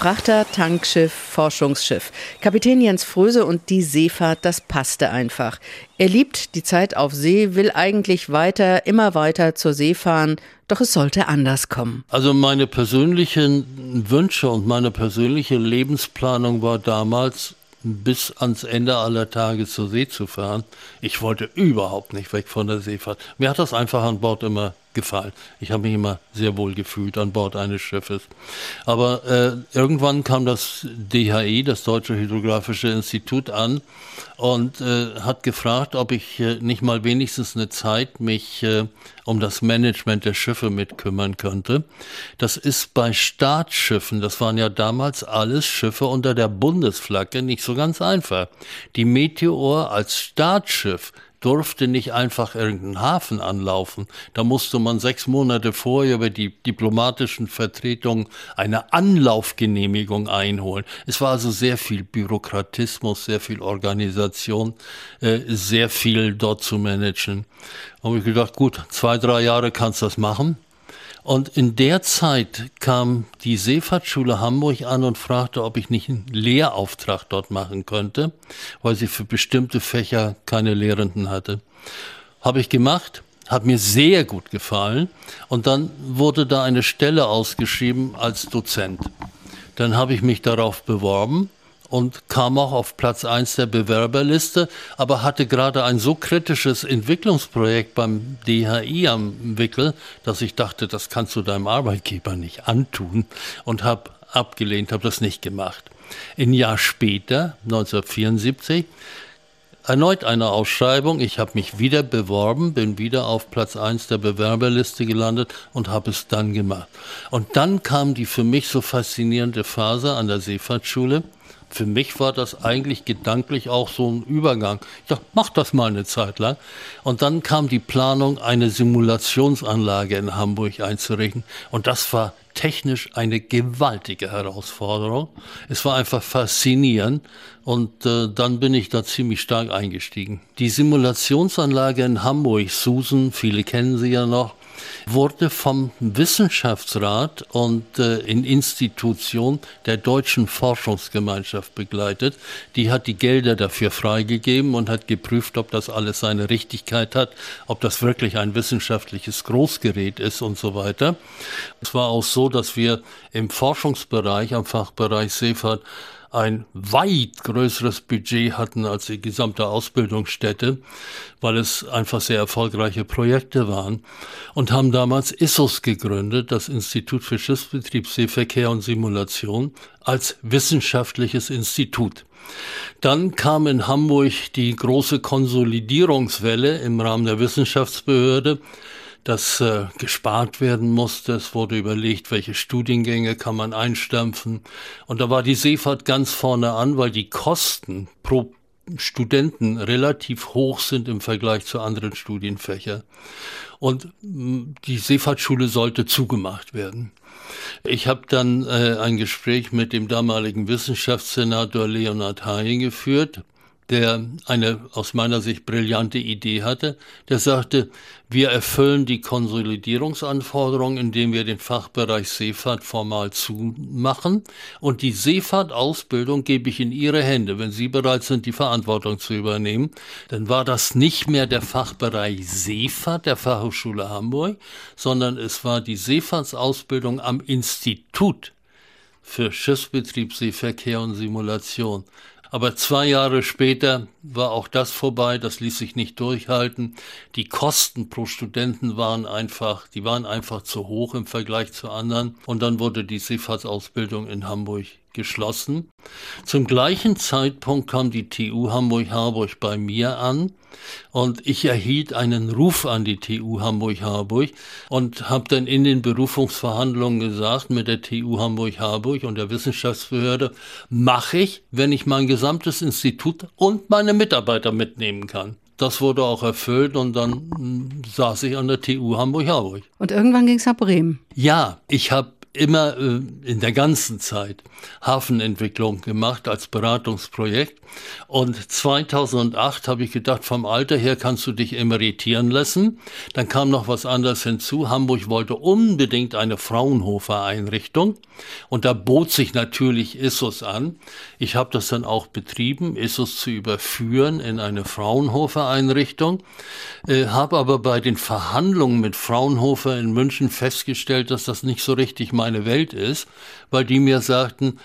Frachter, Tankschiff, Forschungsschiff. Kapitän Jens Fröse und die Seefahrt, das passte einfach. Er liebt die Zeit auf See, will eigentlich weiter, immer weiter zur See fahren, doch es sollte anders kommen. Also meine persönlichen Wünsche und meine persönliche Lebensplanung war damals, bis ans Ende aller Tage zur See zu fahren. Ich wollte überhaupt nicht weg von der Seefahrt. Mir hat das einfach an Bord immer gefallen. Ich habe mich immer sehr wohl gefühlt an Bord eines Schiffes. Aber äh, irgendwann kam das DHI, das Deutsche Hydrographische Institut, an und äh, hat gefragt, ob ich äh, nicht mal wenigstens eine Zeit mich äh, um das Management der Schiffe mitkümmern könnte. Das ist bei Staatsschiffen, das waren ja damals alles Schiffe unter der Bundesflagge, nicht so ganz einfach. Die Meteor als Staatsschiff durfte nicht einfach irgendeinen Hafen anlaufen. Da musste man sechs Monate vorher über die diplomatischen Vertretungen eine Anlaufgenehmigung einholen. Es war also sehr viel Bürokratismus, sehr viel Organisation, äh, sehr viel dort zu managen. Habe ich gedacht, gut, zwei, drei Jahre kannst du das machen. Und in der Zeit kam die Seefahrtsschule Hamburg an und fragte, ob ich nicht einen Lehrauftrag dort machen könnte, weil sie für bestimmte Fächer keine Lehrenden hatte. Habe ich gemacht, hat mir sehr gut gefallen und dann wurde da eine Stelle ausgeschrieben als Dozent. Dann habe ich mich darauf beworben und kam auch auf Platz eins der Bewerberliste, aber hatte gerade ein so kritisches Entwicklungsprojekt beim DHI am Wickel, dass ich dachte, das kannst du deinem Arbeitgeber nicht antun und habe abgelehnt, habe das nicht gemacht. Ein Jahr später, 1974, erneut eine Ausschreibung. Ich habe mich wieder beworben, bin wieder auf Platz eins der Bewerberliste gelandet und habe es dann gemacht. Und dann kam die für mich so faszinierende Phase an der Seefahrtsschule für mich war das eigentlich gedanklich auch so ein Übergang. Ich dachte, mach das mal eine Zeit lang. Und dann kam die Planung, eine Simulationsanlage in Hamburg einzurichten. Und das war technisch eine gewaltige Herausforderung. Es war einfach faszinierend und äh, dann bin ich da ziemlich stark eingestiegen. Die Simulationsanlage in Hamburg, Susan, viele kennen sie ja noch, wurde vom Wissenschaftsrat und äh, in Institution der Deutschen Forschungsgemeinschaft begleitet. Die hat die Gelder dafür freigegeben und hat geprüft, ob das alles seine Richtigkeit hat, ob das wirklich ein wissenschaftliches Großgerät ist und so weiter. Es war auch so, dass wir im Forschungsbereich, am Fachbereich Seefahrt, ein weit größeres Budget hatten als die gesamte Ausbildungsstätte, weil es einfach sehr erfolgreiche Projekte waren und haben damals ISSOS gegründet, das Institut für Schiffsbetrieb, Seeverkehr und Simulation, als wissenschaftliches Institut. Dann kam in Hamburg die große Konsolidierungswelle im Rahmen der Wissenschaftsbehörde dass äh, gespart werden musste. Es wurde überlegt, welche Studiengänge kann man einstampfen. Und da war die Seefahrt ganz vorne an, weil die Kosten pro Studenten relativ hoch sind im Vergleich zu anderen Studienfächern. Und mm, die Seefahrtsschule sollte zugemacht werden. Ich habe dann äh, ein Gespräch mit dem damaligen Wissenschaftssenator Leonhard Haye geführt der eine aus meiner Sicht brillante Idee hatte, der sagte, wir erfüllen die Konsolidierungsanforderungen, indem wir den Fachbereich Seefahrt formal zumachen und die Seefahrtausbildung gebe ich in Ihre Hände, wenn Sie bereit sind, die Verantwortung zu übernehmen. Dann war das nicht mehr der Fachbereich Seefahrt der Fachhochschule Hamburg, sondern es war die Seefahrtsausbildung am Institut für Schiffsbetrieb, Seeverkehr und Simulation. Aber zwei Jahre später war auch das vorbei, das ließ sich nicht durchhalten. Die Kosten pro Studenten waren einfach, die waren einfach zu hoch im Vergleich zu anderen. Und dann wurde die Seefahrtsausbildung in Hamburg geschlossen. Zum gleichen Zeitpunkt kam die TU Hamburg-Harburg bei mir an und ich erhielt einen Ruf an die TU Hamburg-Harburg und habe dann in den Berufungsverhandlungen gesagt mit der TU Hamburg-Harburg und der Wissenschaftsbehörde, mache ich, wenn ich mein gesamtes Institut und meine Mitarbeiter mitnehmen kann. Das wurde auch erfüllt und dann hm, saß ich an der TU Hamburg-Harburg. Und irgendwann ging es nach Bremen. Ja, ich habe immer äh, in der ganzen Zeit Hafenentwicklung gemacht als Beratungsprojekt. Und 2008 habe ich gedacht, vom Alter her kannst du dich emeritieren lassen. Dann kam noch was anderes hinzu. Hamburg wollte unbedingt eine Fraunhofer-Einrichtung. Und da bot sich natürlich Issus an. Ich habe das dann auch betrieben, Issus zu überführen in eine Fraunhofer-Einrichtung. Äh, habe aber bei den Verhandlungen mit Fraunhofer in München festgestellt, dass das nicht so richtig meine Welt ist, weil die mir sagten,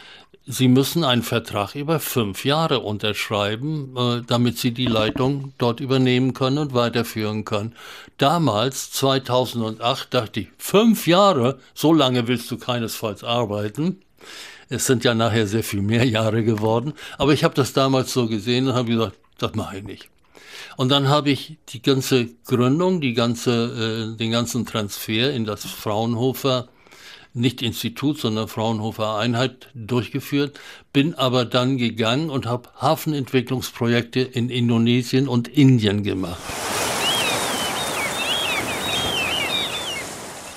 Sie müssen einen Vertrag über fünf Jahre unterschreiben, äh, damit Sie die Leitung dort übernehmen können und weiterführen können. Damals, 2008, dachte ich, fünf Jahre, so lange willst du keinesfalls arbeiten. Es sind ja nachher sehr viel mehr Jahre geworden, aber ich habe das damals so gesehen und habe gesagt, das mache ich nicht. Und dann habe ich die ganze Gründung, die ganze, äh, den ganzen Transfer in das Fraunhofer nicht Institut, sondern Fraunhofer Einheit durchgeführt, bin aber dann gegangen und habe Hafenentwicklungsprojekte in Indonesien und Indien gemacht.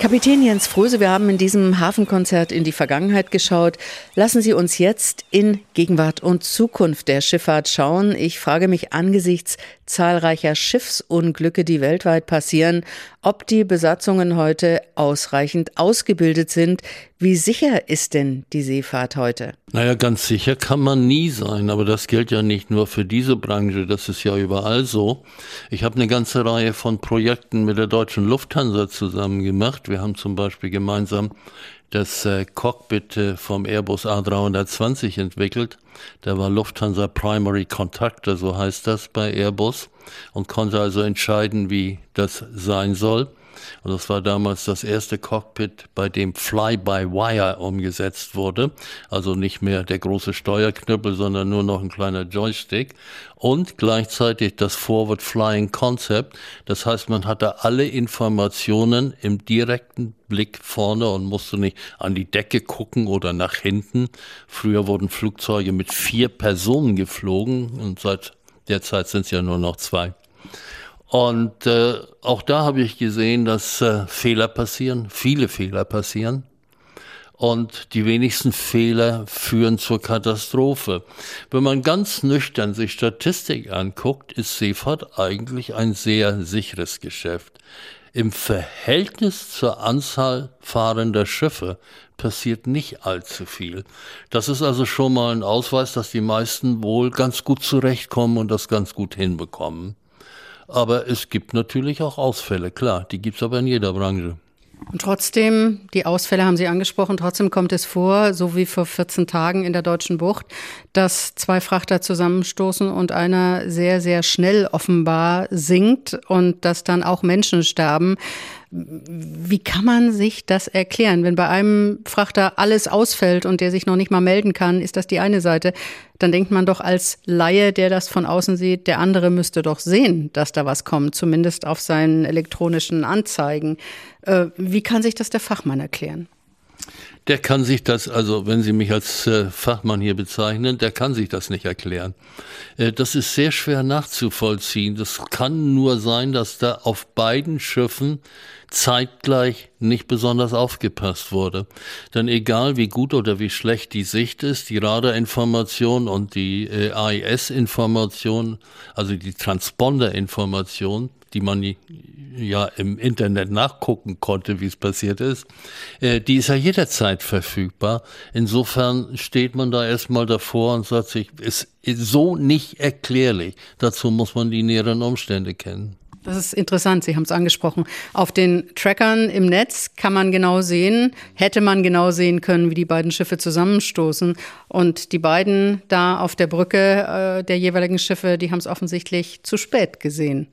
Kapitän Jens Fröse, wir haben in diesem Hafenkonzert in die Vergangenheit geschaut. Lassen Sie uns jetzt in Gegenwart und Zukunft der Schifffahrt schauen. Ich frage mich angesichts zahlreicher Schiffsunglücke, die weltweit passieren, ob die Besatzungen heute ausreichend ausgebildet sind. Wie sicher ist denn die Seefahrt heute? Naja, ganz sicher kann man nie sein, aber das gilt ja nicht nur für diese Branche, das ist ja überall so. Ich habe eine ganze Reihe von Projekten mit der deutschen Lufthansa zusammen gemacht. Wir haben zum Beispiel gemeinsam das äh, Cockpit äh, vom Airbus A320 entwickelt. Der war Lufthansa Primary Contactor, so heißt das bei Airbus, und konnte also entscheiden, wie das sein soll. Und das war damals das erste Cockpit, bei dem Fly-by-Wire umgesetzt wurde. Also nicht mehr der große Steuerknüppel, sondern nur noch ein kleiner Joystick. Und gleichzeitig das Forward Flying Concept. Das heißt, man hatte alle Informationen im direkten Blick vorne und musste nicht an die Decke gucken oder nach hinten. Früher wurden Flugzeuge mit vier Personen geflogen und seit der Zeit sind es ja nur noch zwei. Und äh, auch da habe ich gesehen, dass äh, Fehler passieren, viele Fehler passieren. Und die wenigsten Fehler führen zur Katastrophe. Wenn man ganz nüchtern sich Statistik anguckt, ist Seefahrt eigentlich ein sehr sicheres Geschäft. Im Verhältnis zur Anzahl fahrender Schiffe passiert nicht allzu viel. Das ist also schon mal ein Ausweis, dass die meisten wohl ganz gut zurechtkommen und das ganz gut hinbekommen. Aber es gibt natürlich auch Ausfälle, klar, die gibt es aber in jeder Branche. Und trotzdem, die Ausfälle haben Sie angesprochen, trotzdem kommt es vor, so wie vor 14 Tagen in der Deutschen Bucht, dass zwei Frachter zusammenstoßen und einer sehr, sehr schnell offenbar sinkt und dass dann auch Menschen sterben. Wie kann man sich das erklären? Wenn bei einem Frachter alles ausfällt und der sich noch nicht mal melden kann, ist das die eine Seite. Dann denkt man doch als Laie, der das von außen sieht, der andere müsste doch sehen, dass da was kommt, zumindest auf seinen elektronischen Anzeigen. Äh, wie kann sich das der Fachmann erklären? Der kann sich das, also wenn Sie mich als äh, Fachmann hier bezeichnen, der kann sich das nicht erklären. Äh, das ist sehr schwer nachzuvollziehen. Das kann nur sein, dass da auf beiden Schiffen zeitgleich nicht besonders aufgepasst wurde. Denn egal wie gut oder wie schlecht die Sicht ist, die Radarinformation und die äh, AIS-Information, also die Transponder-Information, die man ja im Internet nachgucken konnte, wie es passiert ist, äh, die ist ja jederzeit verfügbar. Insofern steht man da erstmal davor und sagt sich, ist so nicht erklärlich. Dazu muss man die näheren Umstände kennen. Das ist interessant, Sie haben es angesprochen. Auf den Trackern im Netz kann man genau sehen, hätte man genau sehen können, wie die beiden Schiffe zusammenstoßen. Und die beiden da auf der Brücke äh, der jeweiligen Schiffe, die haben es offensichtlich zu spät gesehen.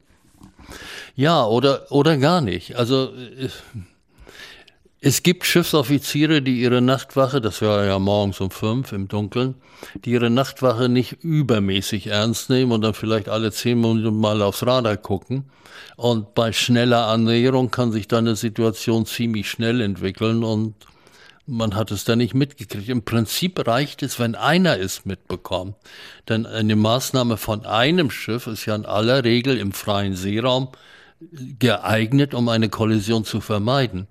Ja, oder, oder gar nicht. Also äh, es gibt Schiffsoffiziere, die ihre Nachtwache, das war ja morgens um fünf im Dunkeln, die ihre Nachtwache nicht übermäßig ernst nehmen und dann vielleicht alle zehn Minuten mal aufs Radar gucken. Und bei schneller Annäherung kann sich dann eine Situation ziemlich schnell entwickeln und man hat es dann nicht mitgekriegt. Im Prinzip reicht es, wenn einer es mitbekommt. Denn eine Maßnahme von einem Schiff ist ja in aller Regel im freien Seeraum geeignet, um eine Kollision zu vermeiden.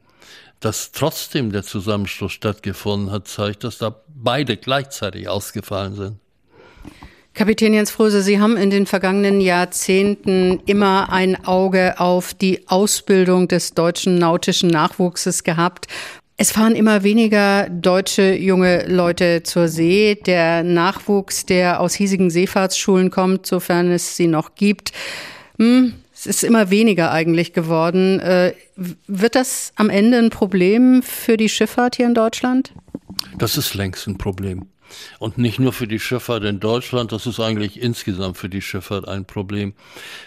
dass trotzdem der Zusammenstoß stattgefunden hat, zeigt, dass da beide gleichzeitig ausgefallen sind. Kapitän Jens Fröse, Sie haben in den vergangenen Jahrzehnten immer ein Auge auf die Ausbildung des deutschen nautischen Nachwuchses gehabt. Es fahren immer weniger deutsche junge Leute zur See. Der Nachwuchs, der aus hiesigen Seefahrtsschulen kommt, sofern es sie noch gibt, hm, es ist immer weniger eigentlich geworden. Äh, wird das am Ende ein Problem für die Schifffahrt hier in Deutschland? Das ist längst ein Problem. Und nicht nur für die Schifffahrt in Deutschland, das ist eigentlich insgesamt für die Schifffahrt ein Problem.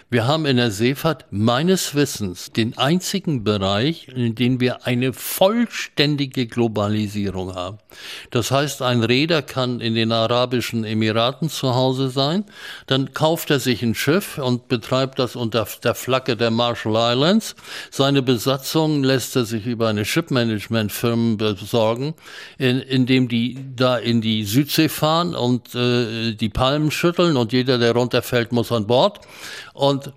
Wir haben in der Seefahrt meines Wissens den einzigen Bereich, in dem wir eine vollständige Globalisierung haben. Das heißt, ein Räder kann in den Arabischen Emiraten zu Hause sein, dann kauft er sich ein Schiff und betreibt das unter der Flagge der Marshall Islands. Seine Besatzung lässt er sich über eine Shipmanagement-Firma besorgen, in, indem die da in die Südsee fahren und äh, die Palmen schütteln und jeder, der runterfällt, muss an Bord. Und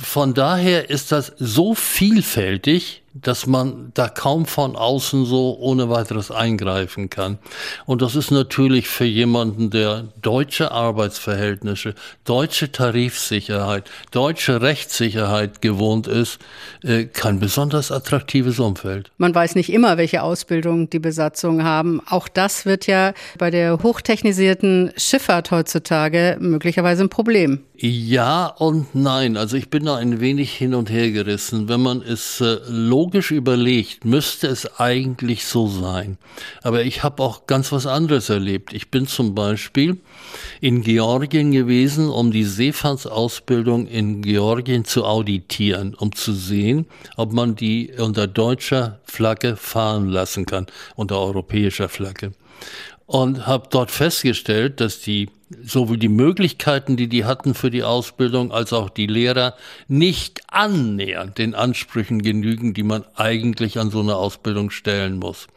von daher ist das so vielfältig, dass man da kaum von außen so ohne weiteres eingreifen kann. Und das ist natürlich für jemanden, der deutsche Arbeitsverhältnisse, deutsche Tarifsicherheit, deutsche Rechtssicherheit gewohnt ist, äh, kein besonders attraktives Umfeld. Man weiß nicht immer, welche Ausbildung die Besatzungen haben. Auch das wird ja bei der hochtechnisierten Schifffahrt heutzutage möglicherweise ein Problem. Ja und nein. Also ich bin da ein wenig hin und her gerissen. Wenn man es äh, logisch überlegt, müsste es eigentlich so sein. Aber ich habe auch ganz was anderes erlebt. Ich bin zum Beispiel in Georgien gewesen, um die Seefahrtsausbildung in Georgien zu auditieren, um zu sehen, ob man die unter deutscher Flagge fahren lassen kann, unter europäischer Flagge. Und habe dort festgestellt, dass die sowohl die Möglichkeiten, die die hatten für die Ausbildung, als auch die Lehrer nicht annähernd den Ansprüchen genügen, die man eigentlich an so eine Ausbildung stellen muss.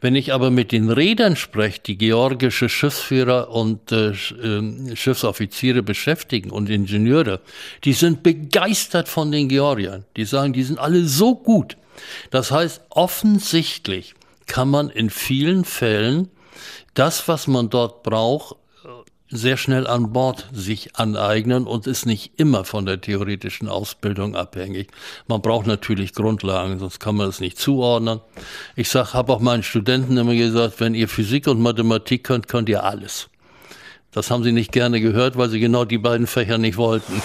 Wenn ich aber mit den Rädern spreche, die georgische Schiffsführer und äh, äh, Schiffsoffiziere beschäftigen und Ingenieure, die sind begeistert von den Georgiern. Die sagen, die sind alle so gut. Das heißt, offensichtlich kann man in vielen Fällen das, was man dort braucht, sehr schnell an Bord sich aneignen und ist nicht immer von der theoretischen Ausbildung abhängig. Man braucht natürlich Grundlagen, sonst kann man es nicht zuordnen. Ich sag, habe auch meinen Studenten immer gesagt, wenn ihr Physik und Mathematik könnt, könnt ihr alles. Das haben sie nicht gerne gehört, weil sie genau die beiden Fächer nicht wollten.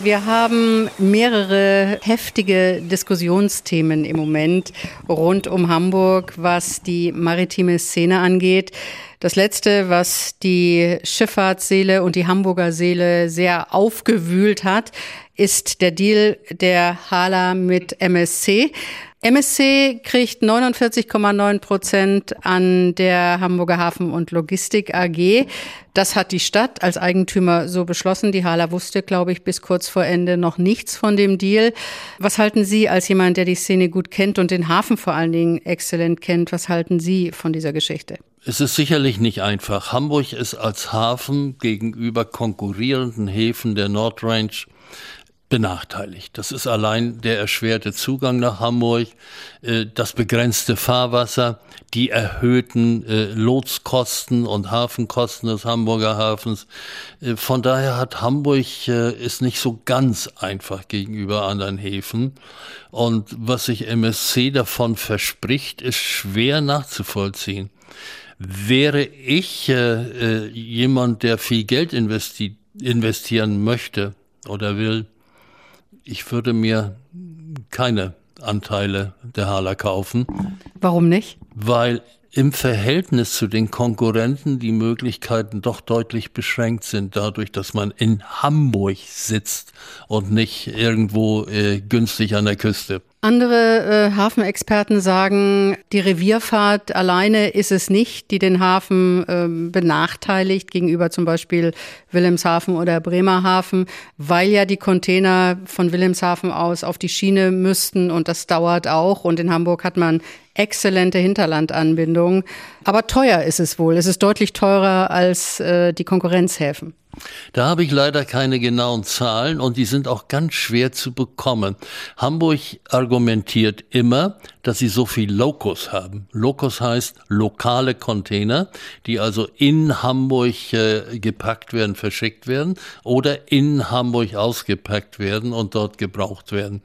Wir haben mehrere heftige Diskussionsthemen im Moment rund um Hamburg, was die maritime Szene angeht. Das letzte, was die Schifffahrtsseele und die Hamburger Seele sehr aufgewühlt hat, ist der Deal der Hala mit MSC. MSC kriegt 49,9 Prozent an der Hamburger Hafen- und Logistik AG. Das hat die Stadt als Eigentümer so beschlossen. Die Hala wusste, glaube ich, bis kurz vor Ende noch nichts von dem Deal. Was halten Sie als jemand, der die Szene gut kennt und den Hafen vor allen Dingen exzellent kennt? Was halten Sie von dieser Geschichte? Es ist sicherlich nicht einfach. Hamburg ist als Hafen gegenüber konkurrierenden Häfen der Nordrange benachteiligt. Das ist allein der erschwerte Zugang nach Hamburg, äh, das begrenzte Fahrwasser, die erhöhten äh, Lotskosten und Hafenkosten des Hamburger Hafens. Äh, von daher hat Hamburg ist nicht so ganz einfach gegenüber anderen Häfen. Und was sich MSC davon verspricht, ist schwer nachzuvollziehen. Wäre ich jemand, der viel Geld investi investieren möchte oder will, ich würde mir keine Anteile der Hala kaufen. Warum nicht? Weil im Verhältnis zu den Konkurrenten die Möglichkeiten doch deutlich beschränkt sind, dadurch, dass man in Hamburg sitzt und nicht irgendwo äh, günstig an der Küste. Andere äh, Hafenexperten sagen, die Revierfahrt alleine ist es nicht, die den Hafen äh, benachteiligt gegenüber zum Beispiel Wilhelmshaven oder Bremerhaven, weil ja die Container von Wilhelmshaven aus auf die Schiene müssten und das dauert auch. Und in Hamburg hat man exzellente Hinterlandanbindung. Aber teuer ist es wohl. Es ist deutlich teurer als äh, die Konkurrenzhäfen. Da habe ich leider keine genauen Zahlen und die sind auch ganz schwer zu bekommen. Hamburg argumentiert immer, dass sie so viel Locus haben. Locus heißt lokale Container, die also in Hamburg äh, gepackt werden, verschickt werden oder in Hamburg ausgepackt werden und dort gebraucht werden.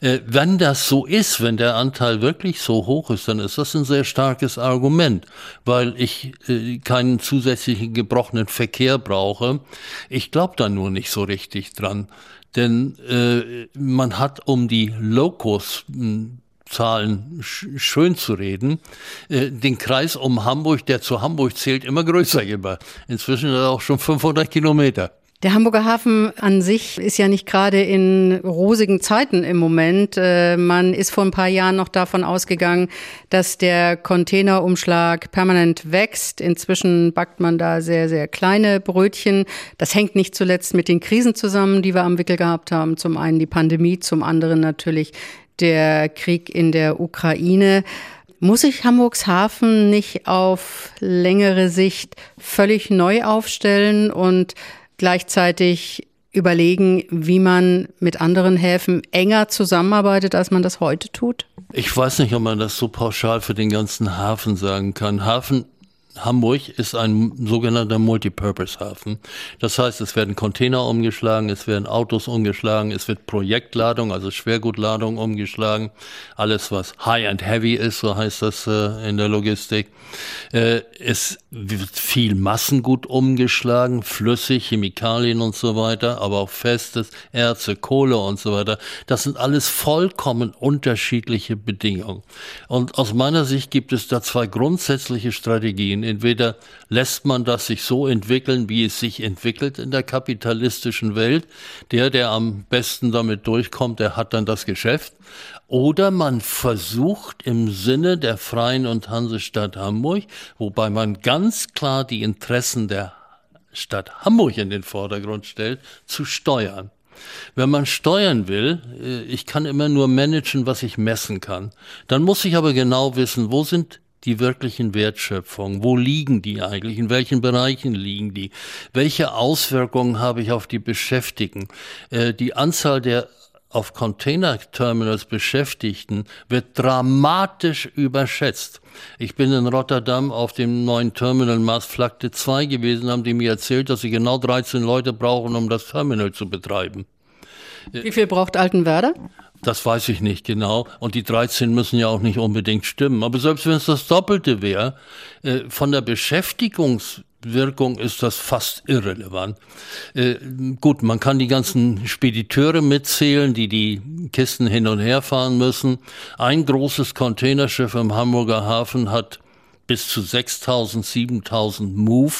Äh, wenn das so ist, wenn der Anteil wirklich so hoch ist, dann ist das ein sehr starkes Argument, weil ich äh, keinen zusätzlichen gebrochenen Verkehr brauche ich glaube da nur nicht so richtig dran, denn äh, man hat um die Locus Zahlen schön zu reden, äh, den Kreis um Hamburg, der zu Hamburg zählt, immer größer gemacht. Inzwischen auch schon 500 Kilometer. Der Hamburger Hafen an sich ist ja nicht gerade in rosigen Zeiten im Moment. Äh, man ist vor ein paar Jahren noch davon ausgegangen, dass der Containerumschlag permanent wächst. Inzwischen backt man da sehr, sehr kleine Brötchen. Das hängt nicht zuletzt mit den Krisen zusammen, die wir am Wickel gehabt haben. Zum einen die Pandemie, zum anderen natürlich der Krieg in der Ukraine. Muss sich Hamburgs Hafen nicht auf längere Sicht völlig neu aufstellen und gleichzeitig überlegen, wie man mit anderen Häfen enger zusammenarbeitet, als man das heute tut? Ich weiß nicht, ob man das so pauschal für den ganzen Hafen sagen kann. Hafen Hamburg ist ein sogenannter Multipurpose-Hafen. Das heißt, es werden Container umgeschlagen, es werden Autos umgeschlagen, es wird Projektladung, also Schwergutladung umgeschlagen. Alles, was High and Heavy ist, so heißt das äh, in der Logistik. Äh, es wird viel Massengut umgeschlagen, flüssig, Chemikalien und so weiter, aber auch Festes, Erze, Kohle und so weiter. Das sind alles vollkommen unterschiedliche Bedingungen. Und aus meiner Sicht gibt es da zwei grundsätzliche Strategien. Entweder lässt man das sich so entwickeln, wie es sich entwickelt in der kapitalistischen Welt. Der, der am besten damit durchkommt, der hat dann das Geschäft. Oder man versucht im Sinne der Freien und Hansestadt Hamburg, wobei man ganz klar die Interessen der Stadt Hamburg in den Vordergrund stellt, zu steuern. Wenn man steuern will, äh, ich kann immer nur managen, was ich messen kann. Dann muss ich aber genau wissen, wo sind die wirklichen Wertschöpfungen? Wo liegen die eigentlich? In welchen Bereichen liegen die? Welche Auswirkungen habe ich auf die Beschäftigten? Äh, die Anzahl der auf Containerterminals Beschäftigten wird dramatisch überschätzt. Ich bin in Rotterdam auf dem neuen Terminal Maasvlakte 2 gewesen, haben die mir erzählt, dass sie genau 13 Leute brauchen, um das Terminal zu betreiben. Wie viel braucht Altenwerder? Das weiß ich nicht genau. Und die 13 müssen ja auch nicht unbedingt stimmen. Aber selbst wenn es das Doppelte wäre, äh, von der Beschäftigungswirkung ist das fast irrelevant. Äh, gut, man kann die ganzen Spediteure mitzählen, die die Kisten hin und her fahren müssen. Ein großes Containerschiff im Hamburger Hafen hat bis zu 6000, 7000 Move.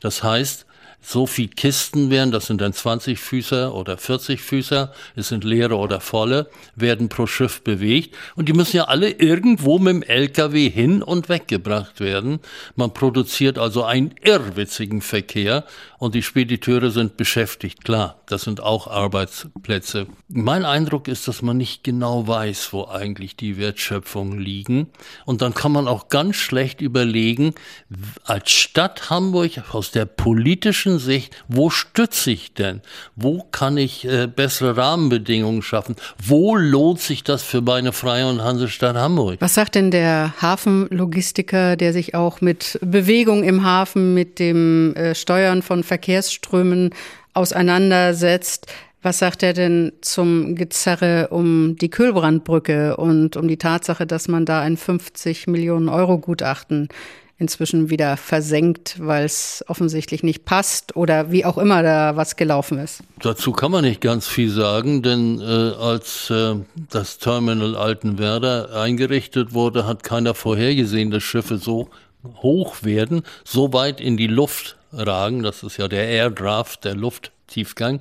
Das heißt, so viel Kisten werden, das sind dann 20 Füßer oder 40 Füßer, es sind leere oder volle, werden pro Schiff bewegt und die müssen ja alle irgendwo mit dem LKW hin und weggebracht werden. Man produziert also einen irrwitzigen Verkehr und die Spediteure sind beschäftigt, klar, das sind auch Arbeitsplätze. Mein Eindruck ist, dass man nicht genau weiß, wo eigentlich die Wertschöpfungen liegen und dann kann man auch ganz schlecht überlegen, als Stadt Hamburg aus der politischen politischen Sicht, wo stütze ich denn? Wo kann ich äh, bessere Rahmenbedingungen schaffen? Wo lohnt sich das für meine Freie und Hansestadt Hamburg? Was sagt denn der Hafenlogistiker, der sich auch mit Bewegung im Hafen, mit dem äh, Steuern von Verkehrsströmen auseinandersetzt? Was sagt er denn zum Gezerre um die Kühlbrandbrücke und um die Tatsache, dass man da ein 50 Millionen Euro Gutachten inzwischen wieder versenkt, weil es offensichtlich nicht passt oder wie auch immer da was gelaufen ist. Dazu kann man nicht ganz viel sagen, denn äh, als äh, das Terminal Altenwerder eingerichtet wurde, hat keiner vorhergesehen, dass Schiffe so hoch werden, so weit in die Luft ragen. Das ist ja der Airdraft, der Luft. Tiefgang,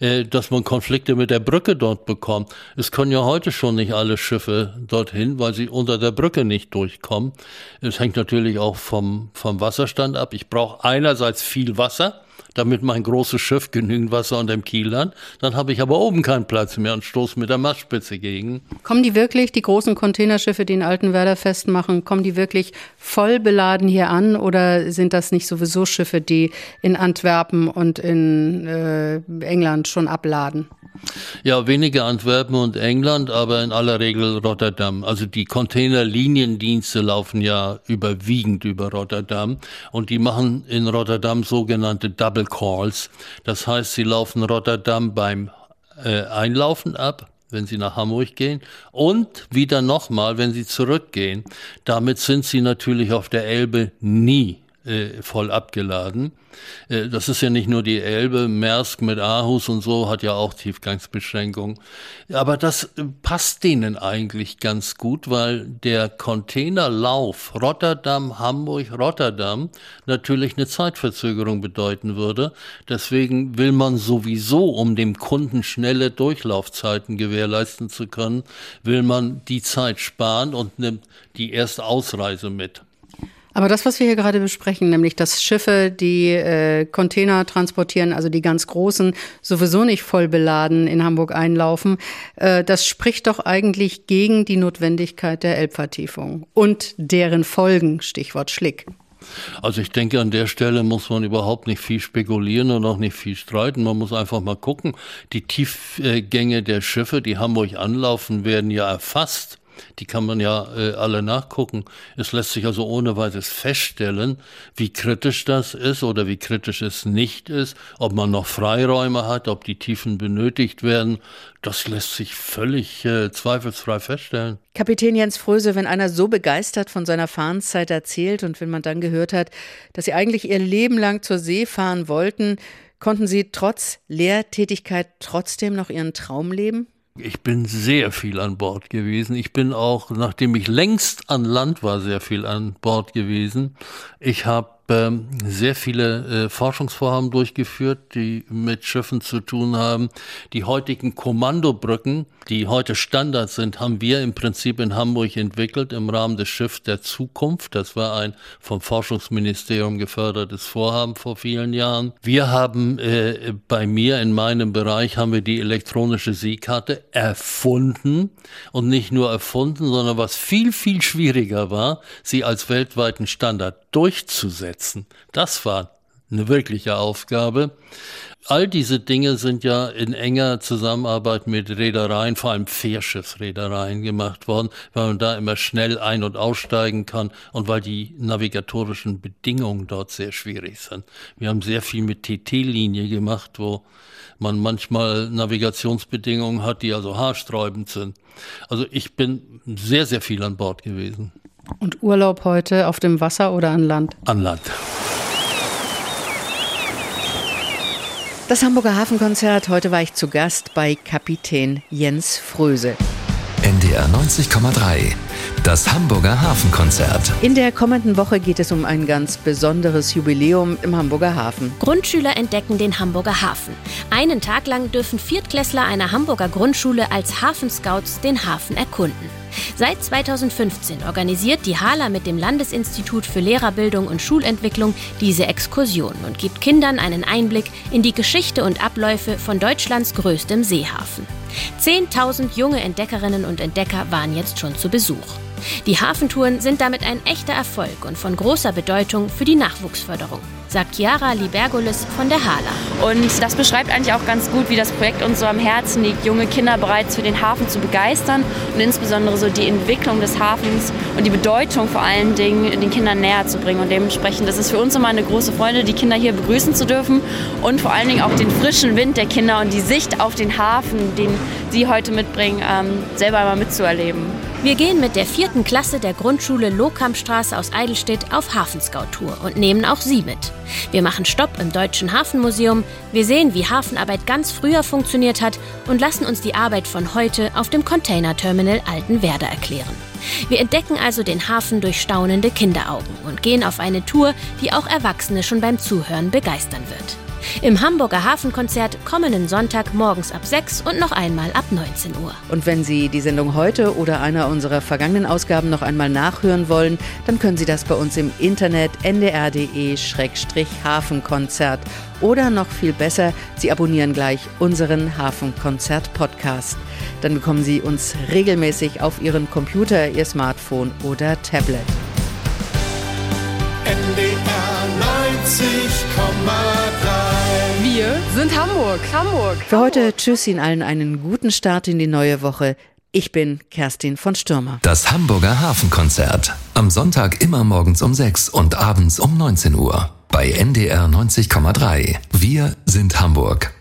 äh, dass man Konflikte mit der Brücke dort bekommt. Es können ja heute schon nicht alle Schiffe dorthin, weil sie unter der Brücke nicht durchkommen. Es hängt natürlich auch vom, vom Wasserstand ab. Ich brauche einerseits viel Wasser, damit mein großes Schiff genügend Wasser unter dem Kiel hat. Dann habe ich aber oben keinen Platz mehr und stoße mit der Mastspitze gegen. Kommen die wirklich, die großen Containerschiffe, die in Altenwerder festmachen, kommen die wirklich voll beladen hier an oder sind das nicht sowieso Schiffe, die in Antwerpen und in äh, England schon abladen? Ja, weniger Antwerpen und England, aber in aller Regel Rotterdam. Also die Containerliniendienste laufen ja überwiegend über Rotterdam und die machen in Rotterdam sogenannte Double Calls. Das heißt, sie laufen Rotterdam beim äh, Einlaufen ab, wenn Sie nach Hamburg gehen und wieder nochmal, wenn Sie zurückgehen. Damit sind Sie natürlich auf der Elbe nie äh, voll abgeladen. Äh, das ist ja nicht nur die Elbe, Maersk mit Aarhus und so hat ja auch Tiefgangsbeschränkungen. Aber das äh, passt denen eigentlich ganz gut, weil der Containerlauf Rotterdam, Hamburg, Rotterdam natürlich eine Zeitverzögerung bedeuten würde. Deswegen will man sowieso, um dem Kunden schnelle Durchlaufzeiten gewährleisten zu können, will man die Zeit sparen und nimmt die erste Ausreise mit. Aber das, was wir hier gerade besprechen, nämlich dass Schiffe, die äh, Container transportieren, also die ganz großen, sowieso nicht voll beladen in Hamburg einlaufen, äh, das spricht doch eigentlich gegen die Notwendigkeit der Elbvertiefung und deren Folgen, Stichwort Schlick. Also ich denke, an der Stelle muss man überhaupt nicht viel spekulieren und auch nicht viel streiten. Man muss einfach mal gucken. Die Tiefgänge der Schiffe, die Hamburg anlaufen, werden ja erfasst. Die kann man ja äh, alle nachgucken. Es lässt sich also ohne weiteres feststellen, wie kritisch das ist oder wie kritisch es nicht ist, ob man noch Freiräume hat, ob die Tiefen benötigt werden. Das lässt sich völlig äh, zweifelsfrei feststellen. Kapitän Jens Fröse, wenn einer so begeistert von seiner Fahrenzeit erzählt und wenn man dann gehört hat, dass Sie eigentlich Ihr Leben lang zur See fahren wollten, konnten Sie trotz Lehrtätigkeit trotzdem noch Ihren Traum leben? Ich bin sehr viel an Bord gewesen. Ich bin auch, nachdem ich längst an Land war, sehr viel an Bord gewesen. Ich habe ähm, sehr viele äh, Forschungsvorhaben durchgeführt, die mit Schiffen zu tun haben. Die heutigen Kommandobrücken, die heute Standard sind, haben wir im Prinzip in Hamburg entwickelt im Rahmen des Schiffs der Zukunft. Das war ein vom Forschungsministerium gefördertes Vorhaben vor vielen Jahren. Wir haben äh, bei mir in meinem Bereich haben wir die elektronische Seekarte erfunden und nicht nur erfunden, sondern was viel, viel schwieriger war, sie als weltweiten Standard durchzusetzen. Das war eine wirkliche Aufgabe. All diese Dinge sind ja in enger Zusammenarbeit mit Reedereien, vor allem Fährschiffsreedereien gemacht worden, weil man da immer schnell ein- und aussteigen kann und weil die navigatorischen Bedingungen dort sehr schwierig sind. Wir haben sehr viel mit TT-Linie gemacht, wo man manchmal Navigationsbedingungen hat, die also haarsträubend sind. Also ich bin sehr, sehr viel an Bord gewesen. Und Urlaub heute auf dem Wasser oder an Land? An Land. Das Hamburger Hafenkonzert. Heute war ich zu Gast bei Kapitän Jens Fröse. NDR 90,3. Das Hamburger Hafenkonzert. In der kommenden Woche geht es um ein ganz besonderes Jubiläum im Hamburger Hafen. Grundschüler entdecken den Hamburger Hafen. Einen Tag lang dürfen Viertklässler einer Hamburger Grundschule als Hafenscouts den Hafen erkunden. Seit 2015 organisiert die HALA mit dem Landesinstitut für Lehrerbildung und Schulentwicklung diese Exkursion und gibt Kindern einen Einblick in die Geschichte und Abläufe von Deutschlands größtem Seehafen. 10.000 junge Entdeckerinnen und Entdecker waren jetzt schon zu Besuch. Die Hafentouren sind damit ein echter Erfolg und von großer Bedeutung für die Nachwuchsförderung sagt Chiara Libergolis von der Hala. Und das beschreibt eigentlich auch ganz gut, wie das Projekt uns so am Herzen liegt, junge Kinder bereits für den Hafen zu begeistern und insbesondere so die Entwicklung des Hafens und die Bedeutung vor allen Dingen den Kindern näher zu bringen. Und dementsprechend ist es für uns immer eine große Freude, die Kinder hier begrüßen zu dürfen und vor allen Dingen auch den frischen Wind der Kinder und die Sicht auf den Hafen, den sie heute mitbringen, ähm, selber einmal mitzuerleben. Wir gehen mit der vierten Klasse der Grundschule Lohkampstraße aus Eidelstedt auf Hafenscout-Tour und nehmen auch Sie mit. Wir machen Stopp im Deutschen Hafenmuseum, wir sehen, wie Hafenarbeit ganz früher funktioniert hat und lassen uns die Arbeit von heute auf dem Containerterminal Altenwerder erklären. Wir entdecken also den Hafen durch staunende Kinderaugen und gehen auf eine Tour, die auch Erwachsene schon beim Zuhören begeistern wird. Im Hamburger Hafenkonzert kommenden Sonntag morgens ab 6 und noch einmal ab 19 Uhr. Und wenn Sie die Sendung heute oder einer unserer vergangenen Ausgaben noch einmal nachhören wollen, dann können Sie das bei uns im Internet ndr.de-hafenkonzert oder noch viel besser, Sie abonnieren gleich unseren Hafenkonzert-Podcast. Dann bekommen Sie uns regelmäßig auf Ihren Computer, Ihr Smartphone oder Tablet. NDR 90,3 Wir sind Hamburg. Hamburg. Für heute tschüss Ihnen allen einen guten Start in die neue Woche. Ich bin Kerstin von Stürmer. Das Hamburger Hafenkonzert. Am Sonntag immer morgens um 6 und abends um 19 Uhr. Bei NDR 90,3. Wir sind Hamburg.